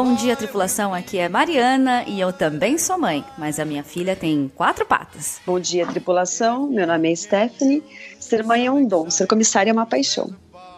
Bom dia, tripulação. Aqui é Mariana e eu também sou mãe, mas a minha filha tem quatro patas. Bom dia, tripulação. Meu nome é Stephanie. Ser mãe é um dom, ser comissária é uma paixão.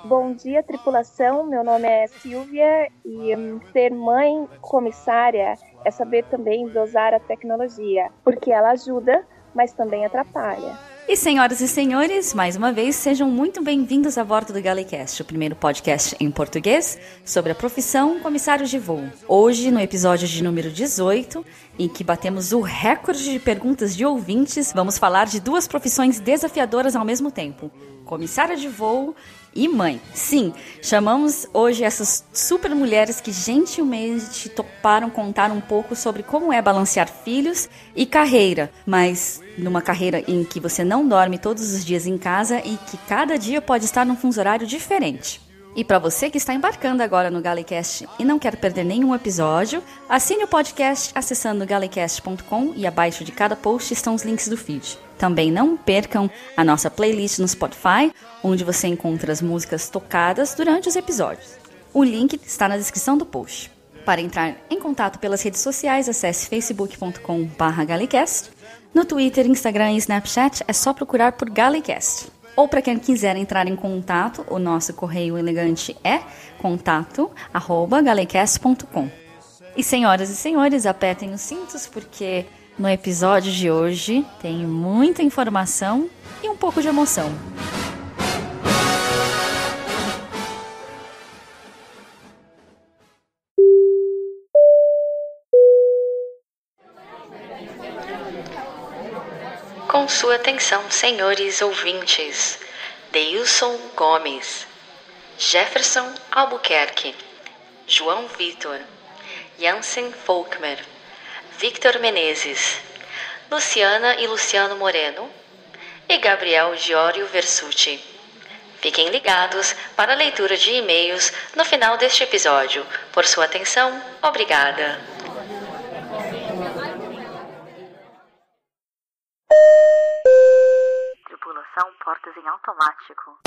Bom dia, tripulação. Meu nome é Silvia e um, ser mãe comissária é saber também dosar a tecnologia, porque ela ajuda, mas também atrapalha. E senhoras e senhores, mais uma vez, sejam muito bem-vindos a bordo do Galecast, o primeiro podcast em português sobre a profissão comissários de voo. Hoje, no episódio de número 18, em que batemos o recorde de perguntas de ouvintes, vamos falar de duas profissões desafiadoras ao mesmo tempo: comissária de voo e mãe. Sim, chamamos hoje essas super mulheres que gentilmente toparam contar um pouco sobre como é balancear filhos e carreira, mas numa carreira em que você não dorme todos os dias em casa e que cada dia pode estar num fuso horário diferente. E para você que está embarcando agora no Galecast e não quer perder nenhum episódio, assine o podcast acessando galecast.com e abaixo de cada post estão os links do feed. Também não percam a nossa playlist no Spotify, onde você encontra as músicas tocadas durante os episódios. O link está na descrição do post. Para entrar em contato pelas redes sociais, acesse facebook.com/galecast. No Twitter, Instagram e Snapchat é só procurar por Galecast. Ou para quem quiser entrar em contato, o nosso correio elegante é contato@galecast.com. E senhoras e senhores, apertem os cintos porque no episódio de hoje tem muita informação e um pouco de emoção. Com sua atenção, senhores ouvintes, Deilson Gomes, Jefferson Albuquerque, João Vitor, Jansen Folkmer, Victor Menezes, Luciana e Luciano Moreno e Gabriel Giório Versuti. Fiquem ligados para a leitura de e-mails no final deste episódio. Por sua atenção, obrigada. Tripulação portas em automático.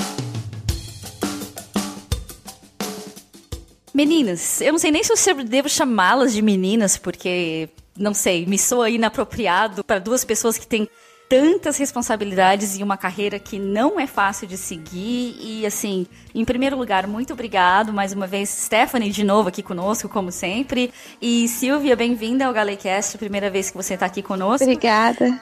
Meninas, eu não sei nem se eu devo chamá-las de meninas, porque, não sei, me soa inapropriado para duas pessoas que têm tantas responsabilidades e uma carreira que não é fácil de seguir. E, assim, em primeiro lugar, muito obrigado mais uma vez, Stephanie, de novo aqui conosco, como sempre. E Silvia, bem-vinda ao Galecast, primeira vez que você está aqui conosco. Obrigada.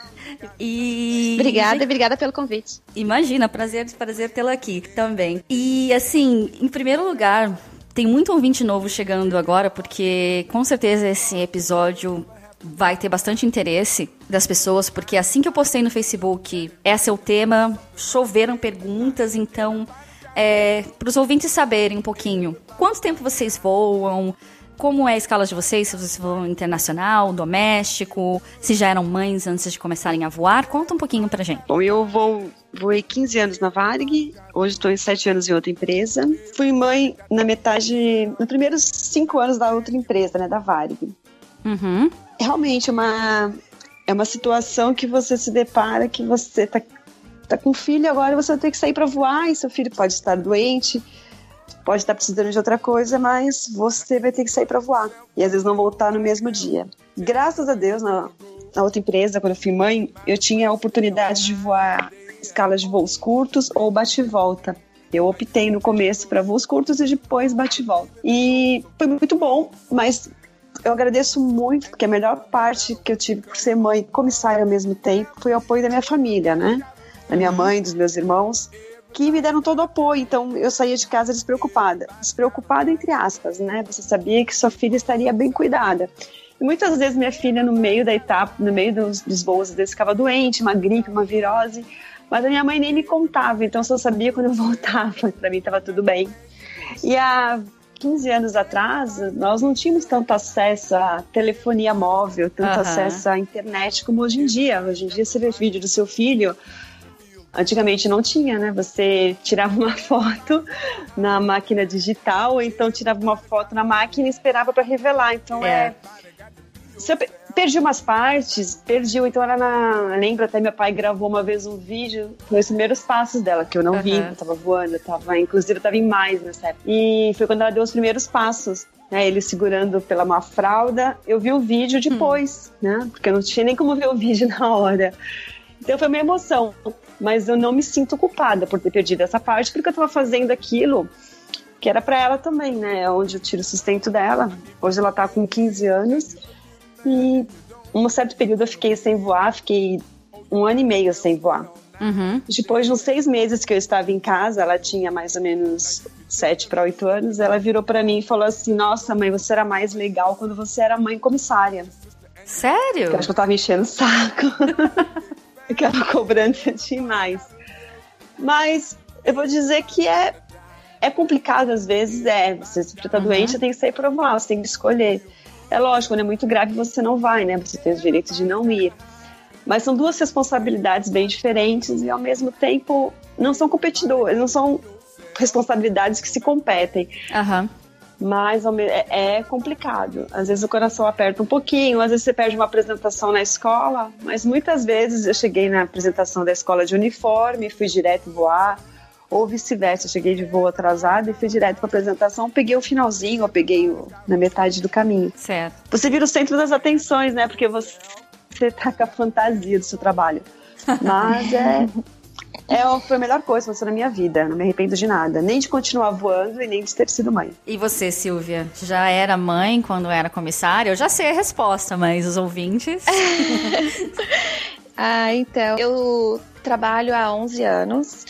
E... Obrigada, obrigada pelo convite. Imagina, prazer, prazer tê-la aqui também. E, assim, em primeiro lugar, tem muito ouvinte novo chegando agora, porque com certeza esse episódio vai ter bastante interesse das pessoas, porque assim que eu postei no Facebook, esse é o tema, choveram perguntas, então, é, para os ouvintes saberem um pouquinho, quanto tempo vocês voam, como é a escala de vocês, se vocês voam internacional, doméstico, se já eram mães antes de começarem a voar, conta um pouquinho pra gente. Bom, eu vou voei 15 anos na Varig, hoje estou em 7 anos em outra empresa. Fui mãe na metade, nos primeiros 5 anos da outra empresa, né, da Varig. Uhum. Realmente uma é uma situação que você se depara que você tá, tá com filho agora você ter que sair para voar e seu filho pode estar doente, pode estar precisando de outra coisa, mas você vai ter que sair para voar e às vezes não voltar no mesmo dia. Graças a Deus na, na outra empresa quando eu fui mãe eu tinha a oportunidade de voar escalas de voos curtos ou bate-volta. Eu optei no começo para voos curtos e depois bate-volta. E foi muito bom, mas eu agradeço muito, porque a melhor parte que eu tive por ser mãe e comissária ao mesmo tempo foi o apoio da minha família, né? Da minha mãe, dos meus irmãos, que me deram todo o apoio. Então eu saía de casa despreocupada. Despreocupada, entre aspas, né? Você sabia que sua filha estaria bem cuidada. E muitas vezes minha filha, no meio da etapa, no meio dos, dos voos, às vezes ficava doente, uma gripe, uma virose. Mas a minha mãe nem me contava, então só sabia quando eu voltava. Para mim estava tudo bem. E a 15 anos atrás, nós não tínhamos tanto acesso à telefonia móvel, tanto Aham. acesso à internet como hoje em dia. Hoje em dia, você vê vídeo do seu filho. Antigamente não tinha, né? Você tirava uma foto na máquina digital, ou então tirava uma foto na máquina e esperava para revelar. Então É. é. Perdi umas partes, perdi, então era na. Lembro até meu pai gravou uma vez um vídeo, foi os primeiros passos dela, que eu não vi, Aham. eu tava voando, eu tava, inclusive eu tava em mais nessa época. E foi quando ela deu os primeiros passos. né, ele segurando pela uma fralda. Eu vi o vídeo depois, hum. né? Porque eu não tinha nem como ver o vídeo na hora. Então foi uma emoção, mas eu não me sinto culpada por ter perdido essa parte, porque eu estava fazendo aquilo que era para ela também, né? É onde eu tiro o sustento dela. Hoje ela tá com 15 anos e um certo período eu fiquei sem voar, fiquei um ano e meio sem voar. Uhum. Depois de uns seis meses que eu estava em casa, ela tinha mais ou menos sete para oito anos, ela virou para mim e falou assim: Nossa, mãe, você era mais legal quando você era mãe comissária. Sério? Eu acho que eu tava enchendo o saco. que ela cobrando demais. Mas eu vou dizer que é, é complicado às vezes, é. Você se tá uhum. doente, tem que sair provar, você tem que escolher. É lógico, quando é muito grave você não vai, né? Você tem o direito de não ir. Mas são duas responsabilidades bem diferentes e ao mesmo tempo não são competidores, não são responsabilidades que se competem. Uhum. Mas é, é complicado. Às vezes o coração aperta um pouquinho, às vezes você perde uma apresentação na escola, mas muitas vezes eu cheguei na apresentação da escola de uniforme, fui direto voar ou vice-versa. Eu cheguei de voo atrasado e fui direto para apresentação, peguei o finalzinho, ou peguei o, na metade do caminho. Certo. Você vira o centro das atenções, né? Porque você, você tá com a fantasia do seu trabalho. Mas é. É, foi a melhor coisa que aconteceu na minha vida. Não me arrependo de nada. Nem de continuar voando e nem de ter sido mãe. E você, Silvia? Já era mãe quando era comissária? Eu já sei a resposta, mas os ouvintes. ah, então. Eu trabalho há 11 anos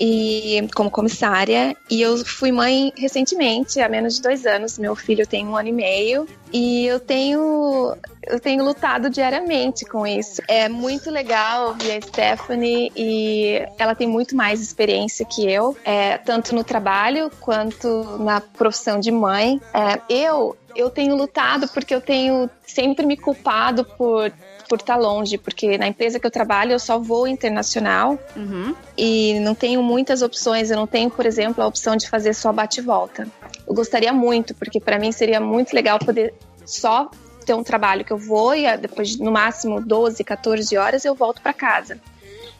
e como comissária. E eu fui mãe recentemente, há menos de dois anos. Meu filho tem um ano e meio. E eu tenho, eu tenho lutado diariamente com isso. É muito legal ver a Stephanie e ela tem muito mais experiência que eu, é, tanto no trabalho quanto na profissão de mãe. É, eu eu tenho lutado porque eu tenho sempre me culpado por por estar longe, porque na empresa que eu trabalho eu só vou internacional uhum. e não tenho muitas opções. Eu não tenho, por exemplo, a opção de fazer só bate-volta. Eu gostaria muito, porque para mim seria muito legal poder só ter um trabalho que eu vou e depois, no máximo 12, 14 horas, eu volto para casa.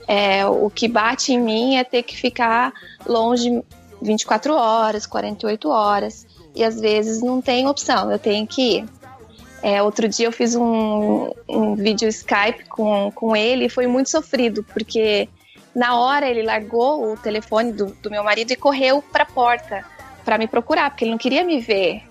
É, o que bate em mim é ter que ficar longe 24 horas, 48 horas. E às vezes não tem opção, eu tenho que ir. É, outro dia eu fiz um, um vídeo Skype com, com ele e foi muito sofrido, porque na hora ele largou o telefone do, do meu marido e correu para a porta para me procurar, porque ele não queria me ver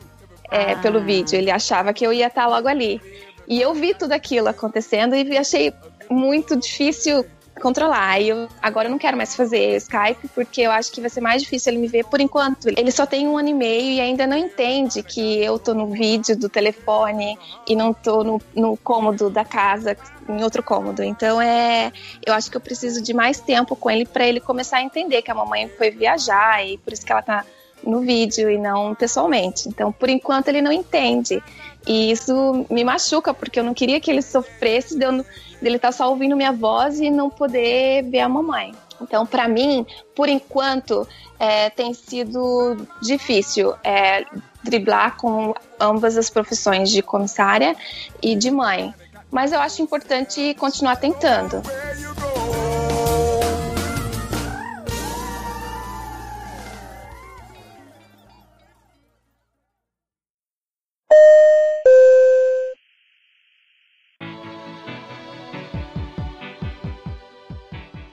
é, ah. pelo vídeo, ele achava que eu ia estar logo ali. E eu vi tudo aquilo acontecendo e achei muito difícil controlar. E eu agora eu não quero mais fazer Skype porque eu acho que vai ser mais difícil ele me ver por enquanto. Ele só tem um ano e meio e ainda não entende que eu tô no vídeo do telefone e não tô no, no cômodo da casa, em outro cômodo. Então é, eu acho que eu preciso de mais tempo com ele para ele começar a entender que a mamãe foi viajar e por isso que ela tá no vídeo e não pessoalmente. Então, por enquanto ele não entende. E isso me machuca, porque eu não queria que ele sofresse de eu dele estar tá só ouvindo minha voz e não poder ver a mamãe. Então, para mim, por enquanto, é, tem sido difícil é, driblar com ambas as profissões de comissária e de mãe. Mas eu acho importante continuar tentando.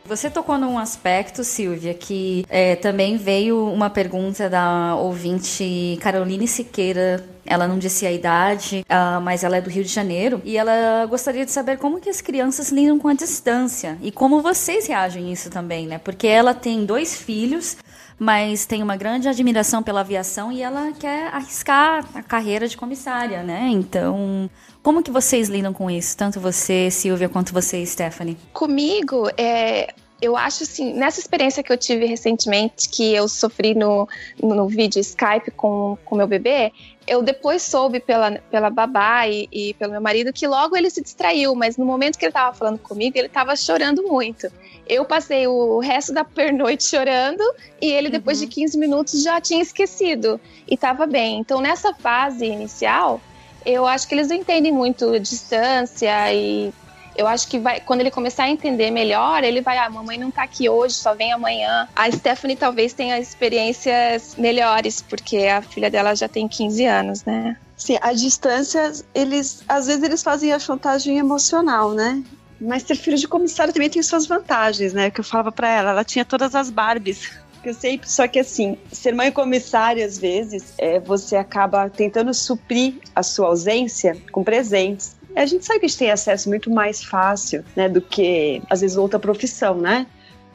Você tocou num aspecto, Silvia, que é, também veio uma pergunta da ouvinte Caroline Siqueira. Ela não disse a idade, uh, mas ela é do Rio de Janeiro e ela gostaria de saber como que as crianças lidam com a distância e como vocês reagem a isso também, né? Porque ela tem dois filhos, mas tem uma grande admiração pela aviação e ela quer arriscar a carreira de comissária, né? Então, como que vocês lidam com isso? Tanto você, Silvia, quanto você, Stephanie? Comigo, é, eu acho assim, nessa experiência que eu tive recentemente, que eu sofri no, no vídeo Skype com o meu bebê, eu depois soube pela, pela babá e, e, pelo meu marido que logo ele se distraiu, mas no momento que ele estava falando comigo, ele estava chorando muito. Eu passei o resto da pernoite chorando e ele, depois uhum. de 15 minutos, já tinha esquecido e estava bem. Então, nessa fase inicial, eu acho que eles não entendem muito distância e Eu acho que vai, quando ele começar a entender melhor, ele vai, ah, mamãe não tá aqui hoje, só vem amanhã. A Stephanie talvez tenha experiências melhores, porque a filha dela já tem 15 anos, né? Sim, a distância, eles às vezes eles fazem a chantagem emocional, né? Mas ter filho de comissário também tem suas vantagens, né? Que eu falava para ela, ela tinha todas as Barbies. Eu sempre, só que assim, ser mãe comissária às vezes, é, você acaba tentando suprir a sua ausência com presentes. A gente sabe que a gente tem acesso muito mais fácil, né, do que às vezes outra profissão, né?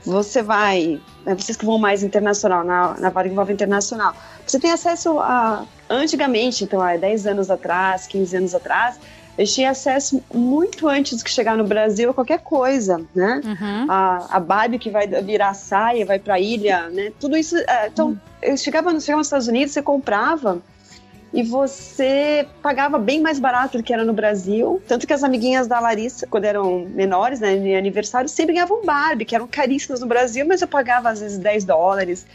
Você vai, né, vocês que vão mais internacional, na, na vaga envolve internacional, você tem acesso a, antigamente, então há 10 anos atrás, 15 anos atrás, eu tinha acesso muito antes que chegar no Brasil a qualquer coisa, né? Uhum. A, a Barbie que vai virar saia, vai pra ilha, né? Tudo isso. É, então, uhum. eu chegava, chegava nos Estados Unidos, você comprava e você pagava bem mais barato do que era no Brasil. Tanto que as amiguinhas da Larissa, quando eram menores, né, de aniversário, sempre ganhavam Barbie, que eram caríssimas no Brasil, mas eu pagava às vezes 10 dólares,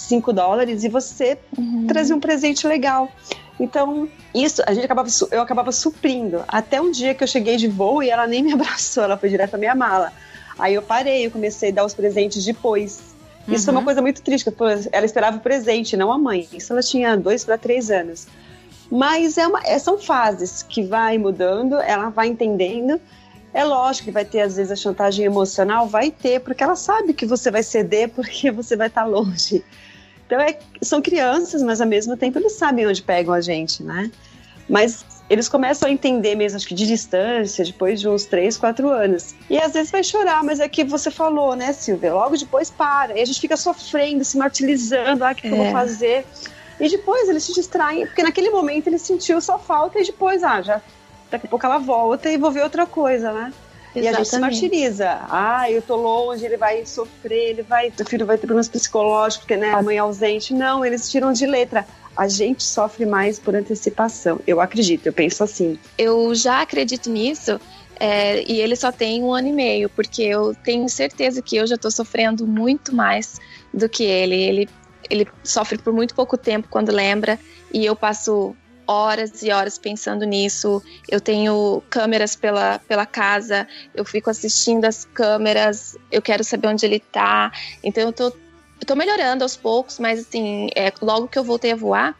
5 dólares, e você uhum. trazia um presente legal. Então, isso a gente acabava, eu acabava suprindo. Até um dia que eu cheguei de voo e ela nem me abraçou, ela foi direto à minha mala. Aí eu parei, eu comecei a dar os presentes depois. Isso foi uma uhum. coisa muito triste, porque ela esperava o presente, não a mãe. Isso ela tinha dois para três anos. Mas é uma, é, são fases que vai mudando, ela vai entendendo. É lógico que vai ter, às vezes, a chantagem emocional, vai ter, porque ela sabe que você vai ceder porque você vai estar longe. Então, é, são crianças, mas ao mesmo tempo eles sabem onde pegam a gente, né? Mas eles começam a entender mesmo, acho que de distância, depois de uns 3, 4 anos. E às vezes vai chorar, mas é que você falou, né, Silvia? Logo depois para. E a gente fica sofrendo, se martirizando, ah, o que, é. que eu vou é. fazer? E depois eles se distraem, porque naquele momento ele sentiu só falta e depois, ah, já daqui a pouco ela volta e vou ver outra coisa, né? Exatamente. E a gente se martiriza. Ah, eu tô longe, ele vai sofrer, ele vai, o filho vai ter problemas psicológicos, porque né, a mãe é ausente. Não, eles tiram de letra. A gente sofre mais por antecipação. Eu acredito, eu penso assim. Eu já acredito nisso. É, e ele só tem um ano e meio, porque eu tenho certeza que eu já estou sofrendo muito mais do que ele. Ele, ele sofre por muito pouco tempo quando lembra, e eu passo horas e horas pensando nisso. Eu tenho câmeras pela, pela casa, eu fico assistindo as câmeras, eu quero saber onde ele tá. Então eu tô, eu tô melhorando aos poucos, mas assim, é, logo que eu voltei a voar,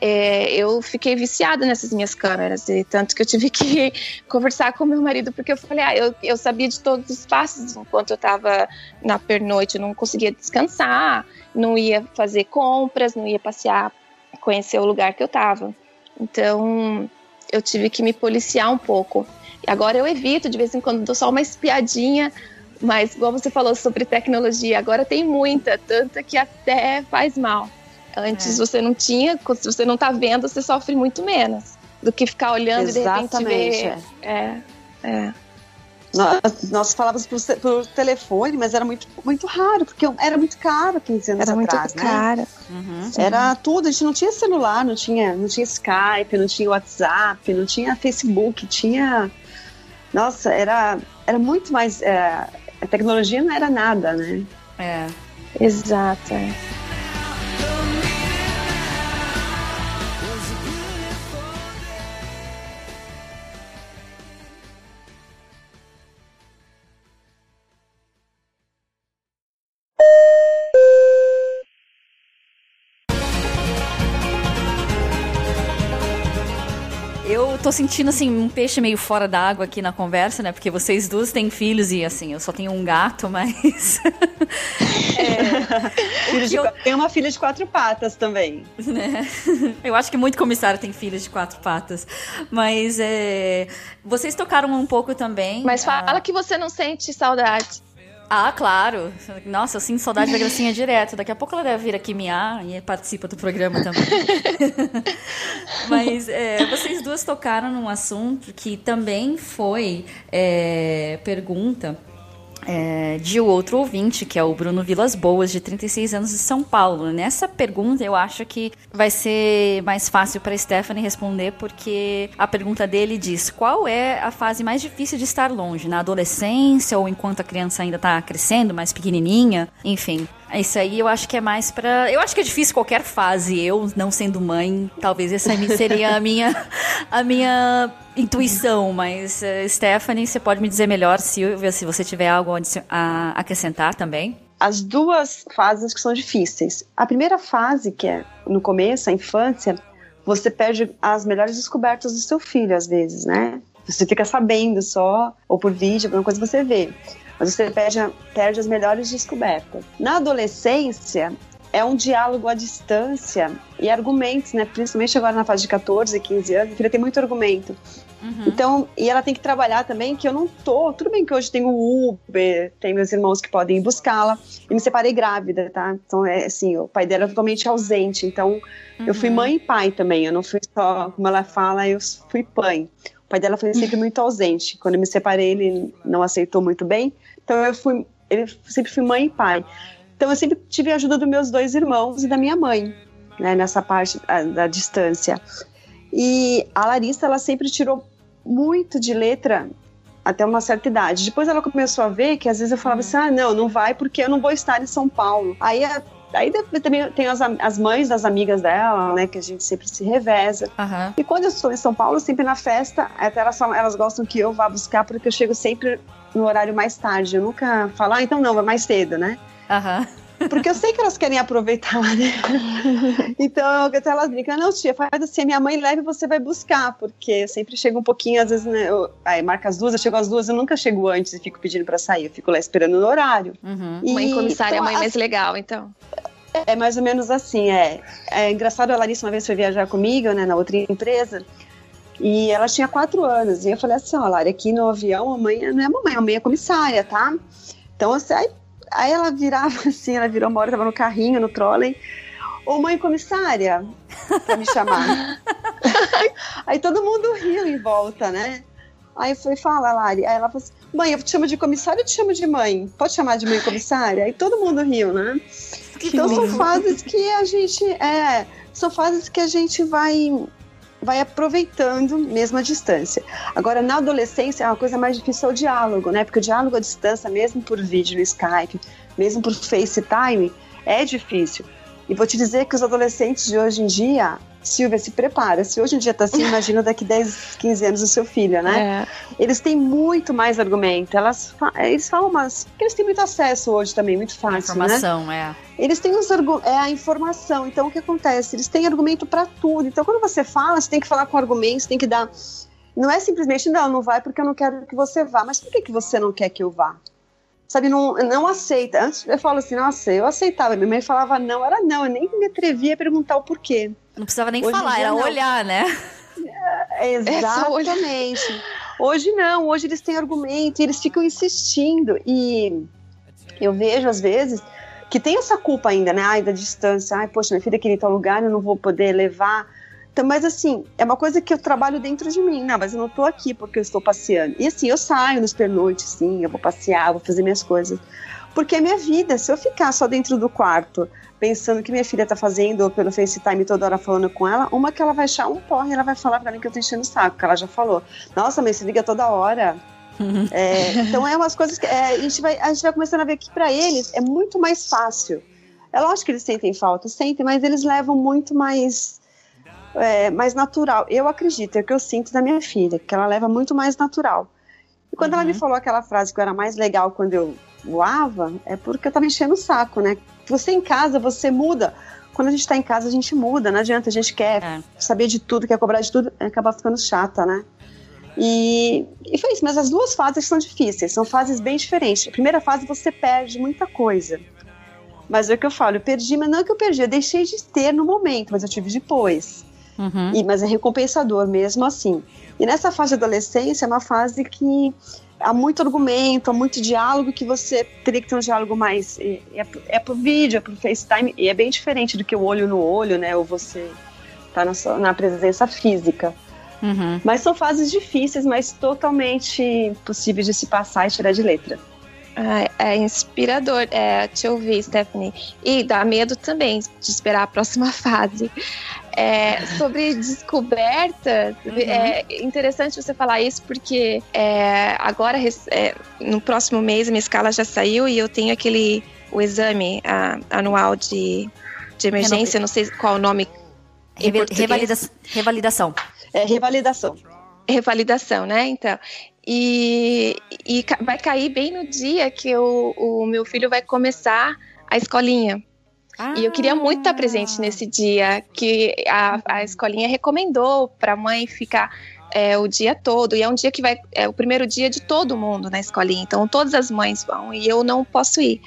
é, eu fiquei viciada nessas minhas câmeras, e tanto que eu tive que conversar com meu marido, porque eu falei, ah, eu, eu sabia de todos os passos enquanto eu estava na pernoite, eu não conseguia descansar, não ia fazer compras, não ia passear, conhecer o lugar que eu estava. Então, eu tive que me policiar um pouco. E agora eu evito, de vez em quando, dou só uma espiadinha, mas, igual você falou sobre tecnologia, agora tem muita, tanta que até faz mal. Antes é. você não tinha, se você não tá vendo, você sofre muito menos do que ficar olhando Exatamente, e de repente ver. É, é. Nós, nós falávamos por, por, telefone, mas era muito, muito raro, porque era muito caro 15 anos era atrás. Era muito né? caro. Uhum. Era tudo, a gente não tinha celular, não tinha, não tinha Skype, não tinha WhatsApp, não tinha Facebook, tinha. Nossa, era, era muito mais. É, a tecnologia não era nada, né? É. Exato. Tô sentindo, assim, um peixe meio fora d'água aqui na conversa, né? Porque vocês duas têm filhos e, assim, eu só tenho um gato, mas. é... de... eu... Tem uma filha de quatro patas também. Né? Eu acho que muito comissário tem filhos de quatro patas. Mas é... vocês tocaram um pouco também. Mas fala a... que você não sente saudade. Ah, claro. Nossa, eu sinto saudade da Gracinha direto. Daqui a pouco ela deve vir aqui miar e participa do programa também. Mas é, vocês duas tocaram num assunto que também foi é, pergunta é, de outro ouvinte, que é o Bruno Vilas Boas, de 36 anos de São Paulo. Nessa pergunta, eu acho que vai ser mais fácil para Stephanie responder, porque a pergunta dele diz: qual é a fase mais difícil de estar longe? Na adolescência ou enquanto a criança ainda está crescendo, mais pequenininha? Enfim. Isso aí eu acho que é mais pra. Eu acho que é difícil qualquer fase. Eu, não sendo mãe, talvez essa seria a minha, a minha intuição. Mas, uh, Stephanie, você pode me dizer melhor, Silvia, se você tiver algo a acrescentar também? As duas fases que são difíceis. A primeira fase, que é no começo, a infância, você perde as melhores descobertas do seu filho, às vezes, né? Você fica sabendo só, ou por vídeo, alguma coisa você vê mas você perde, perde as melhores descobertas. Na adolescência, é um diálogo à distância e argumentos, né? Principalmente agora na fase de 14, 15 anos, a filha tem muito argumento. Uhum. Então, e ela tem que trabalhar também que eu não tô. Tudo bem que hoje tenho Uber, tem meus irmãos que podem ir buscá-la. E me separei grávida, tá? Então, é assim, o pai dela é totalmente ausente. Então, uhum. eu fui uhum. mãe e pai também. Eu não fui só, como ela fala, eu fui pai. O pai dela foi sempre muito ausente. Quando eu me separei, ele não aceitou muito bem. Então eu fui, ele sempre fui mãe e pai. Então eu sempre tive a ajuda dos meus dois irmãos e da minha mãe, né, nessa parte a, da distância. E a Larissa, ela sempre tirou muito de letra até uma certa idade. Depois ela começou a ver que às vezes eu falava assim: ah, não, não vai porque eu não vou estar em São Paulo. Aí a, Aí também tem as, as mães das amigas dela, né? Que a gente sempre se reveza. Uhum. E quando eu estou em São Paulo, sempre na festa, até elas, falam, elas gostam que eu vá buscar, porque eu chego sempre no horário mais tarde. Eu nunca falo, ah, então não, vai mais cedo, né? Aham. Uhum. Porque eu sei que elas querem aproveitar, né? então, até elas brincam, não, tia, faz assim, minha mãe leva e você vai buscar, porque eu sempre chego um pouquinho, às vezes, né, eu, aí marca as duas, eu chego às duas, eu nunca chego antes e fico pedindo para sair, eu fico lá esperando no horário. Uhum. E, mãe comissária então, é mãe mais legal, então. É mais ou menos assim, é. É engraçado, a Larissa uma vez foi viajar comigo, né, na outra empresa, e ela tinha quatro anos, e eu falei assim, ó, Lara, aqui no avião, a mãe não é mamãe, a mãe é comissária, tá? Então, assim, aí, aí ela virava assim, ela virou uma hora, tava no carrinho, no trolley, ô mãe comissária, pra me chamar. aí todo mundo riu em volta, né? Aí falei, fala, Lari. Aí ela falou assim, mãe, eu te chamo de comissária ou te chamo de mãe? Pode chamar de mãe comissária? Aí todo mundo riu, né? Que então são fases que a gente é, são fases que a gente vai vai aproveitando mesmo a distância. Agora, na adolescência, é uma coisa mais difícil é o diálogo, né? Porque o diálogo à distância, mesmo por vídeo no Skype, mesmo por FaceTime, é difícil. E vou te dizer que os adolescentes de hoje em dia, Silvia, se prepara. Se hoje em dia tá assim, imagina daqui 10, 15 anos o seu filho, né? É. Eles têm muito mais argumento. Elas, eles falam umas. Porque eles têm muito acesso hoje também, muito fácil. Né? Informação, né? é. Eles têm os é a informação. Então o que acontece? Eles têm argumento para tudo. Então quando você fala, você tem que falar com argumentos, tem que dar. Não é simplesmente, não, não vai porque eu não quero que você vá. Mas por que, que você não quer que eu vá? Sabe, não, não aceita. Antes eu falo assim, nossa, eu aceitava. Minha mãe falava não, era não. Eu nem me atrevia a perguntar o porquê. Não precisava nem Hoje falar, era não. olhar, né? É, exatamente. Hoje não, hoje eles têm argumento e eles ficam insistindo. E eu vejo, às vezes, que tem essa culpa ainda, né? Ai, da distância. Ai, poxa, minha filha queria ir tal lugar, eu não vou poder levar. Então, mas assim, é uma coisa que eu trabalho dentro de mim. Não, mas eu não tô aqui porque eu estou passeando. E assim, eu saio nos pernoites, sim, eu vou passear, vou fazer minhas coisas. Porque é minha vida. Se eu ficar só dentro do quarto, pensando que minha filha tá fazendo, ou pelo FaceTime toda hora falando com ela, uma que ela vai achar um porre, ela vai falar pra mim que eu tô enchendo o saco, que ela já falou. Nossa, mas você liga toda hora. é, então é umas coisas que é, a, gente vai, a gente vai começando a ver que para eles é muito mais fácil. É lógico que eles sentem falta, sentem, mas eles levam muito mais é, mais natural. Eu acredito, é o que eu sinto da minha filha, que ela leva muito mais natural. E quando uhum. ela me uhum. falou aquela frase que eu era mais legal quando eu voava, é porque eu tava enchendo o saco, né? Você em casa, você muda. Quando a gente tá em casa, a gente muda, não adianta, a gente quer é. saber de tudo, quer cobrar de tudo, acaba ficando chata, né? E, e foi isso, mas as duas fases são difíceis, são fases bem diferentes. A primeira fase você perde muita coisa. Mas é o que eu falo, eu perdi, mas não é que eu perdi, eu deixei de ter no momento, mas eu tive depois. Uhum. E, mas é recompensador mesmo assim. E nessa fase de adolescência é uma fase que há muito argumento, há muito diálogo que você teria que ter um diálogo mais. É, é, é por vídeo, é por FaceTime, e é bem diferente do que o olho no olho, né? Ou você tá na, sua, na presença física. Uhum. Mas são fases difíceis, mas totalmente possíveis de se passar e tirar de letra. É, é inspirador é, te ouvir, Stephanie. E dá medo também de esperar a próxima fase. É, sobre descoberta, uhum. é interessante você falar isso porque é, agora, é, no próximo mês, a minha escala já saiu e eu tenho aquele o exame a, anual de, de emergência, não sei qual o nome. Revalida revalidação. É, revalidação. Revalidação, né? Então. E, e vai cair bem no dia que o meu filho vai começar a escolinha. Ah. E eu queria muito estar presente ah. nesse dia que a, a escolinha recomendou para a mãe ficar é, o dia todo. E é um dia que vai. É o primeiro dia de todo mundo na escolinha. Então todas as mães vão e eu não posso ir.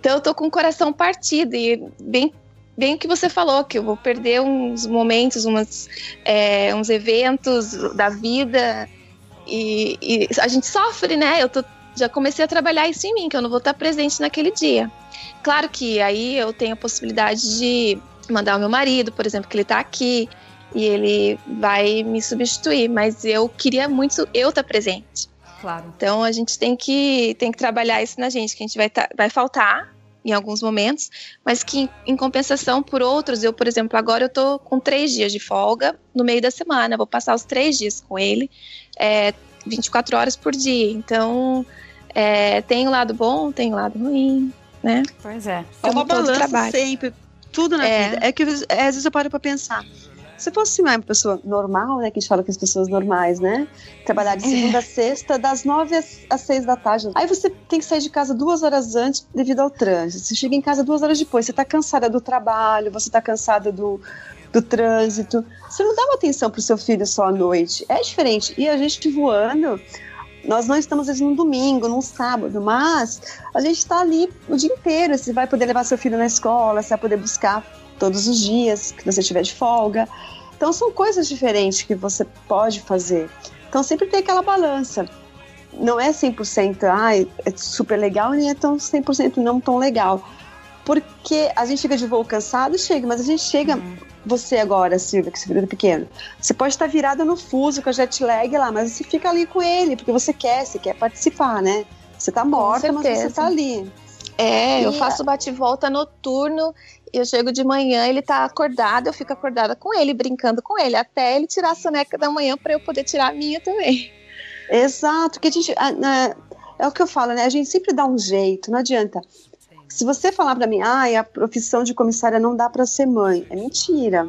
Então eu tô com o coração partido e bem. Bem o que você falou, que eu vou perder uns momentos, umas, é, uns eventos da vida e, e, a gente sofre, né? Eu tô, já comecei a trabalhar isso em mim, que eu não vou estar presente naquele dia. Claro que aí eu tenho a possibilidade de mandar o meu marido, por exemplo, que ele está aqui e ele vai me substituir, mas eu queria muito eu estar presente. Claro. Então a gente tem que tem que trabalhar isso na gente, que a gente vai tá, vai faltar em alguns momentos, mas que em, compensação por outros, eu, por exemplo, agora eu tô com três dias de folga no meio da semana, vou passar os três dias com ele, é, 24 horas por dia. Então é, tem o um lado bom, tem o um lado ruim, né? Pois é. É uma balança sempre, tudo na é. vida. É que às vezes eu paro pra pensar. Se fosse uma pessoa normal, né, que a gente fala que as pessoas normais, né, trabalhar de segunda a sexta, das nove às seis da tarde. Aí você tem que sair de casa duas horas antes devido ao trânsito. Você chega em casa duas horas depois. Você tá cansada do trabalho, você tá cansada do, do trânsito. Você não dá uma atenção pro seu filho só à noite. É diferente. E a gente voando, nós não estamos às vezes num domingo, num sábado, mas a gente está ali o dia inteiro. Você vai poder levar seu filho na escola, você vai poder buscar todos os dias que você tiver de folga. Então são coisas diferentes que você pode fazer. Então sempre tem aquela balança. Não é 100%, ai, é super legal, nem é tão 100% não tão legal. Porque a gente chega de voo cansado, chega, mas a gente chega uhum. Você agora, Silvia, que você é pequeno, você pode estar virada no fuso com a jet lag lá, mas você fica ali com ele, porque você quer, você quer participar, né? Você tá morta, mas você tá ali. É, e eu faço bate-volta noturno, eu chego de manhã, ele tá acordado, eu fico acordada com ele, brincando com ele, até ele tirar a soneca da manhã para eu poder tirar a minha também. Exato, que a gente. É o que eu falo, né? A gente sempre dá um jeito, não adianta. Se você falar para mim, ah, a profissão de comissária não dá para ser mãe, é mentira.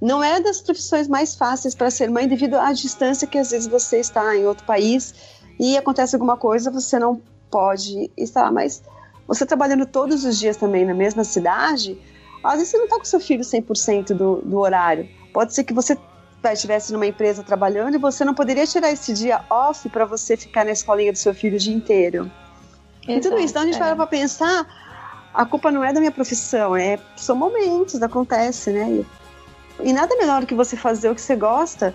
Não é das profissões mais fáceis para ser mãe devido à distância que às vezes você está em outro país e acontece alguma coisa, você não pode estar, mas você trabalhando todos os dias também na mesma cidade, às vezes você não está com seu filho 100% do, do horário. Pode ser que você estivesse numa empresa trabalhando e você não poderia tirar esse dia off para você ficar na escolinha do seu filho o dia inteiro. Exato, e tudo isso. Então a gente é. para pensar a culpa não é da minha profissão, é são momentos, acontece, né? E, e nada melhor que você fazer o que você gosta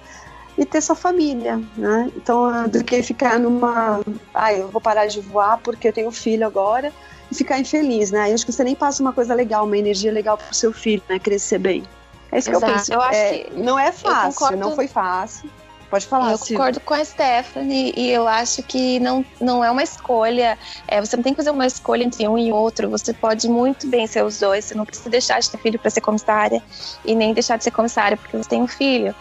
e ter sua família, né? Então, do que ficar numa, ah, eu vou parar de voar porque eu tenho filho agora e ficar infeliz, né? Eu acho que você nem passa uma coisa legal, uma energia legal pro seu filho, né? Crescer bem. É isso Exato. que eu penso. Eu é, não é fácil, não foi fácil. Pode falar, Eu concordo com a Stephanie e eu acho que não, não é uma escolha. É, você não tem que fazer uma escolha entre um e outro. Você pode muito bem ser os dois. Você não precisa deixar de ter filho para ser comissária e nem deixar de ser comissária porque você tem um filho.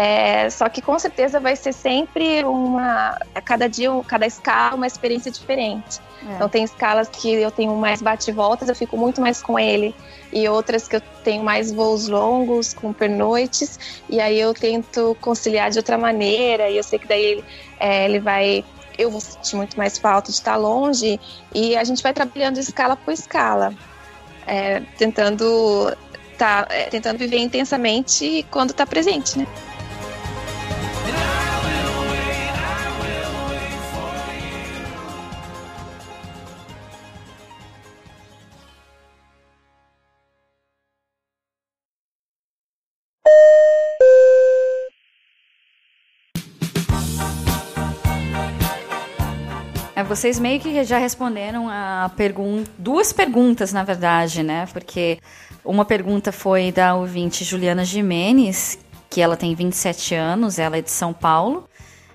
É, só que com certeza vai ser sempre uma. A cada dia, cada escala, uma experiência diferente. É. Então tem escalas que eu tenho mais bate-voltas, eu fico muito mais com ele. E outras que eu tenho mais voos longos, com pernoites. E aí eu tento conciliar de outra maneira. E eu sei que daí ele, é, ele vai. Eu vou sentir muito mais falta de estar longe. E a gente vai trabalhando escala por escala. É, tentando, tá, é, tentando viver intensamente quando está presente, né? É, vocês meio que já responderam a duas perguntas, na verdade, né? Porque uma pergunta foi da ouvinte Juliana Jimenez, que ela tem 27 anos, ela é de São Paulo.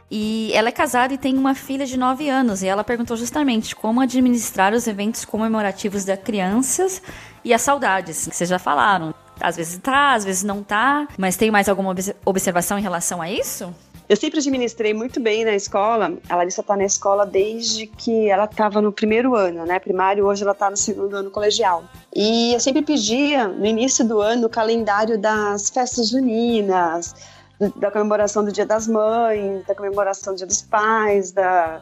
E ela é casada e tem uma filha de 9 anos. E ela perguntou justamente como administrar os eventos comemorativos das crianças e as saudades, que vocês já falaram. Às vezes tá, às vezes não tá. Mas tem mais alguma observação em relação a isso? Eu sempre administrei muito bem na escola. A Larissa está na escola desde que ela estava no primeiro ano, né? Primário, hoje ela está no segundo ano colegial. E eu sempre pedia, no início do ano, o calendário das festas juninas, da comemoração do Dia das Mães, da comemoração do Dia dos Pais, da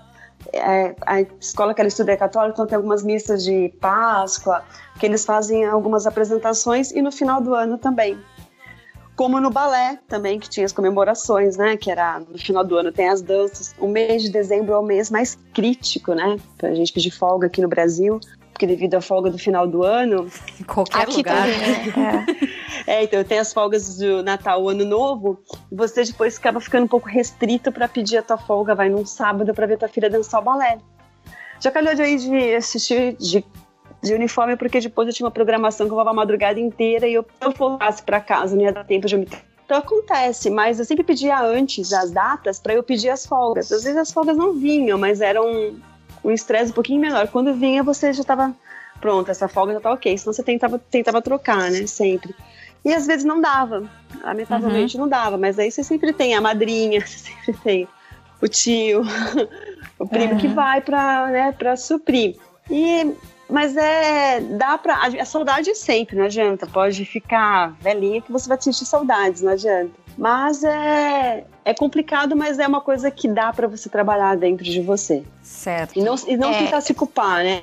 é, a escola que ela estuda é católica, então tem algumas missas de Páscoa, que eles fazem algumas apresentações e no final do ano também. Como no balé também, que tinha as comemorações, né? Que era no final do ano tem as danças. O mês de dezembro é o mês mais crítico, né? Pra gente pedir folga aqui no Brasil porque devido à folga do final do ano. Em qualquer Aqui lugar. Também, é. é, então tem as folgas do Natal, Ano Novo, e você depois acaba ficando um pouco restrito para pedir a tua folga, vai num sábado para ver tua filha dançar o balé. Já calhou de aí de assistir de, de uniforme, porque depois eu tinha uma programação que eu levava a madrugada inteira e eu, se eu voltasse para casa, não ia dar tempo de me então acontece, mas eu sempre pedia antes as datas para eu pedir as folgas. Às vezes as folgas não vinham, mas eram um estresse um pouquinho menor. Quando vinha, você já estava pronto, essa folga já tá ok. Senão você tentava, tentava trocar, né? Sempre. E às vezes não dava. Lamentavelmente uhum. não dava. Mas aí você sempre tem a madrinha, você sempre tem o tio, o primo uhum. que vai para né, pra suprir. E mas é. dá pra. A, a saudade é sempre, não adianta. Pode ficar velhinha que você vai sentir saudades, não adianta. Mas é, é complicado, mas é uma coisa que dá para você trabalhar dentro de você. Certo. E não, e não é... tentar se culpar, né?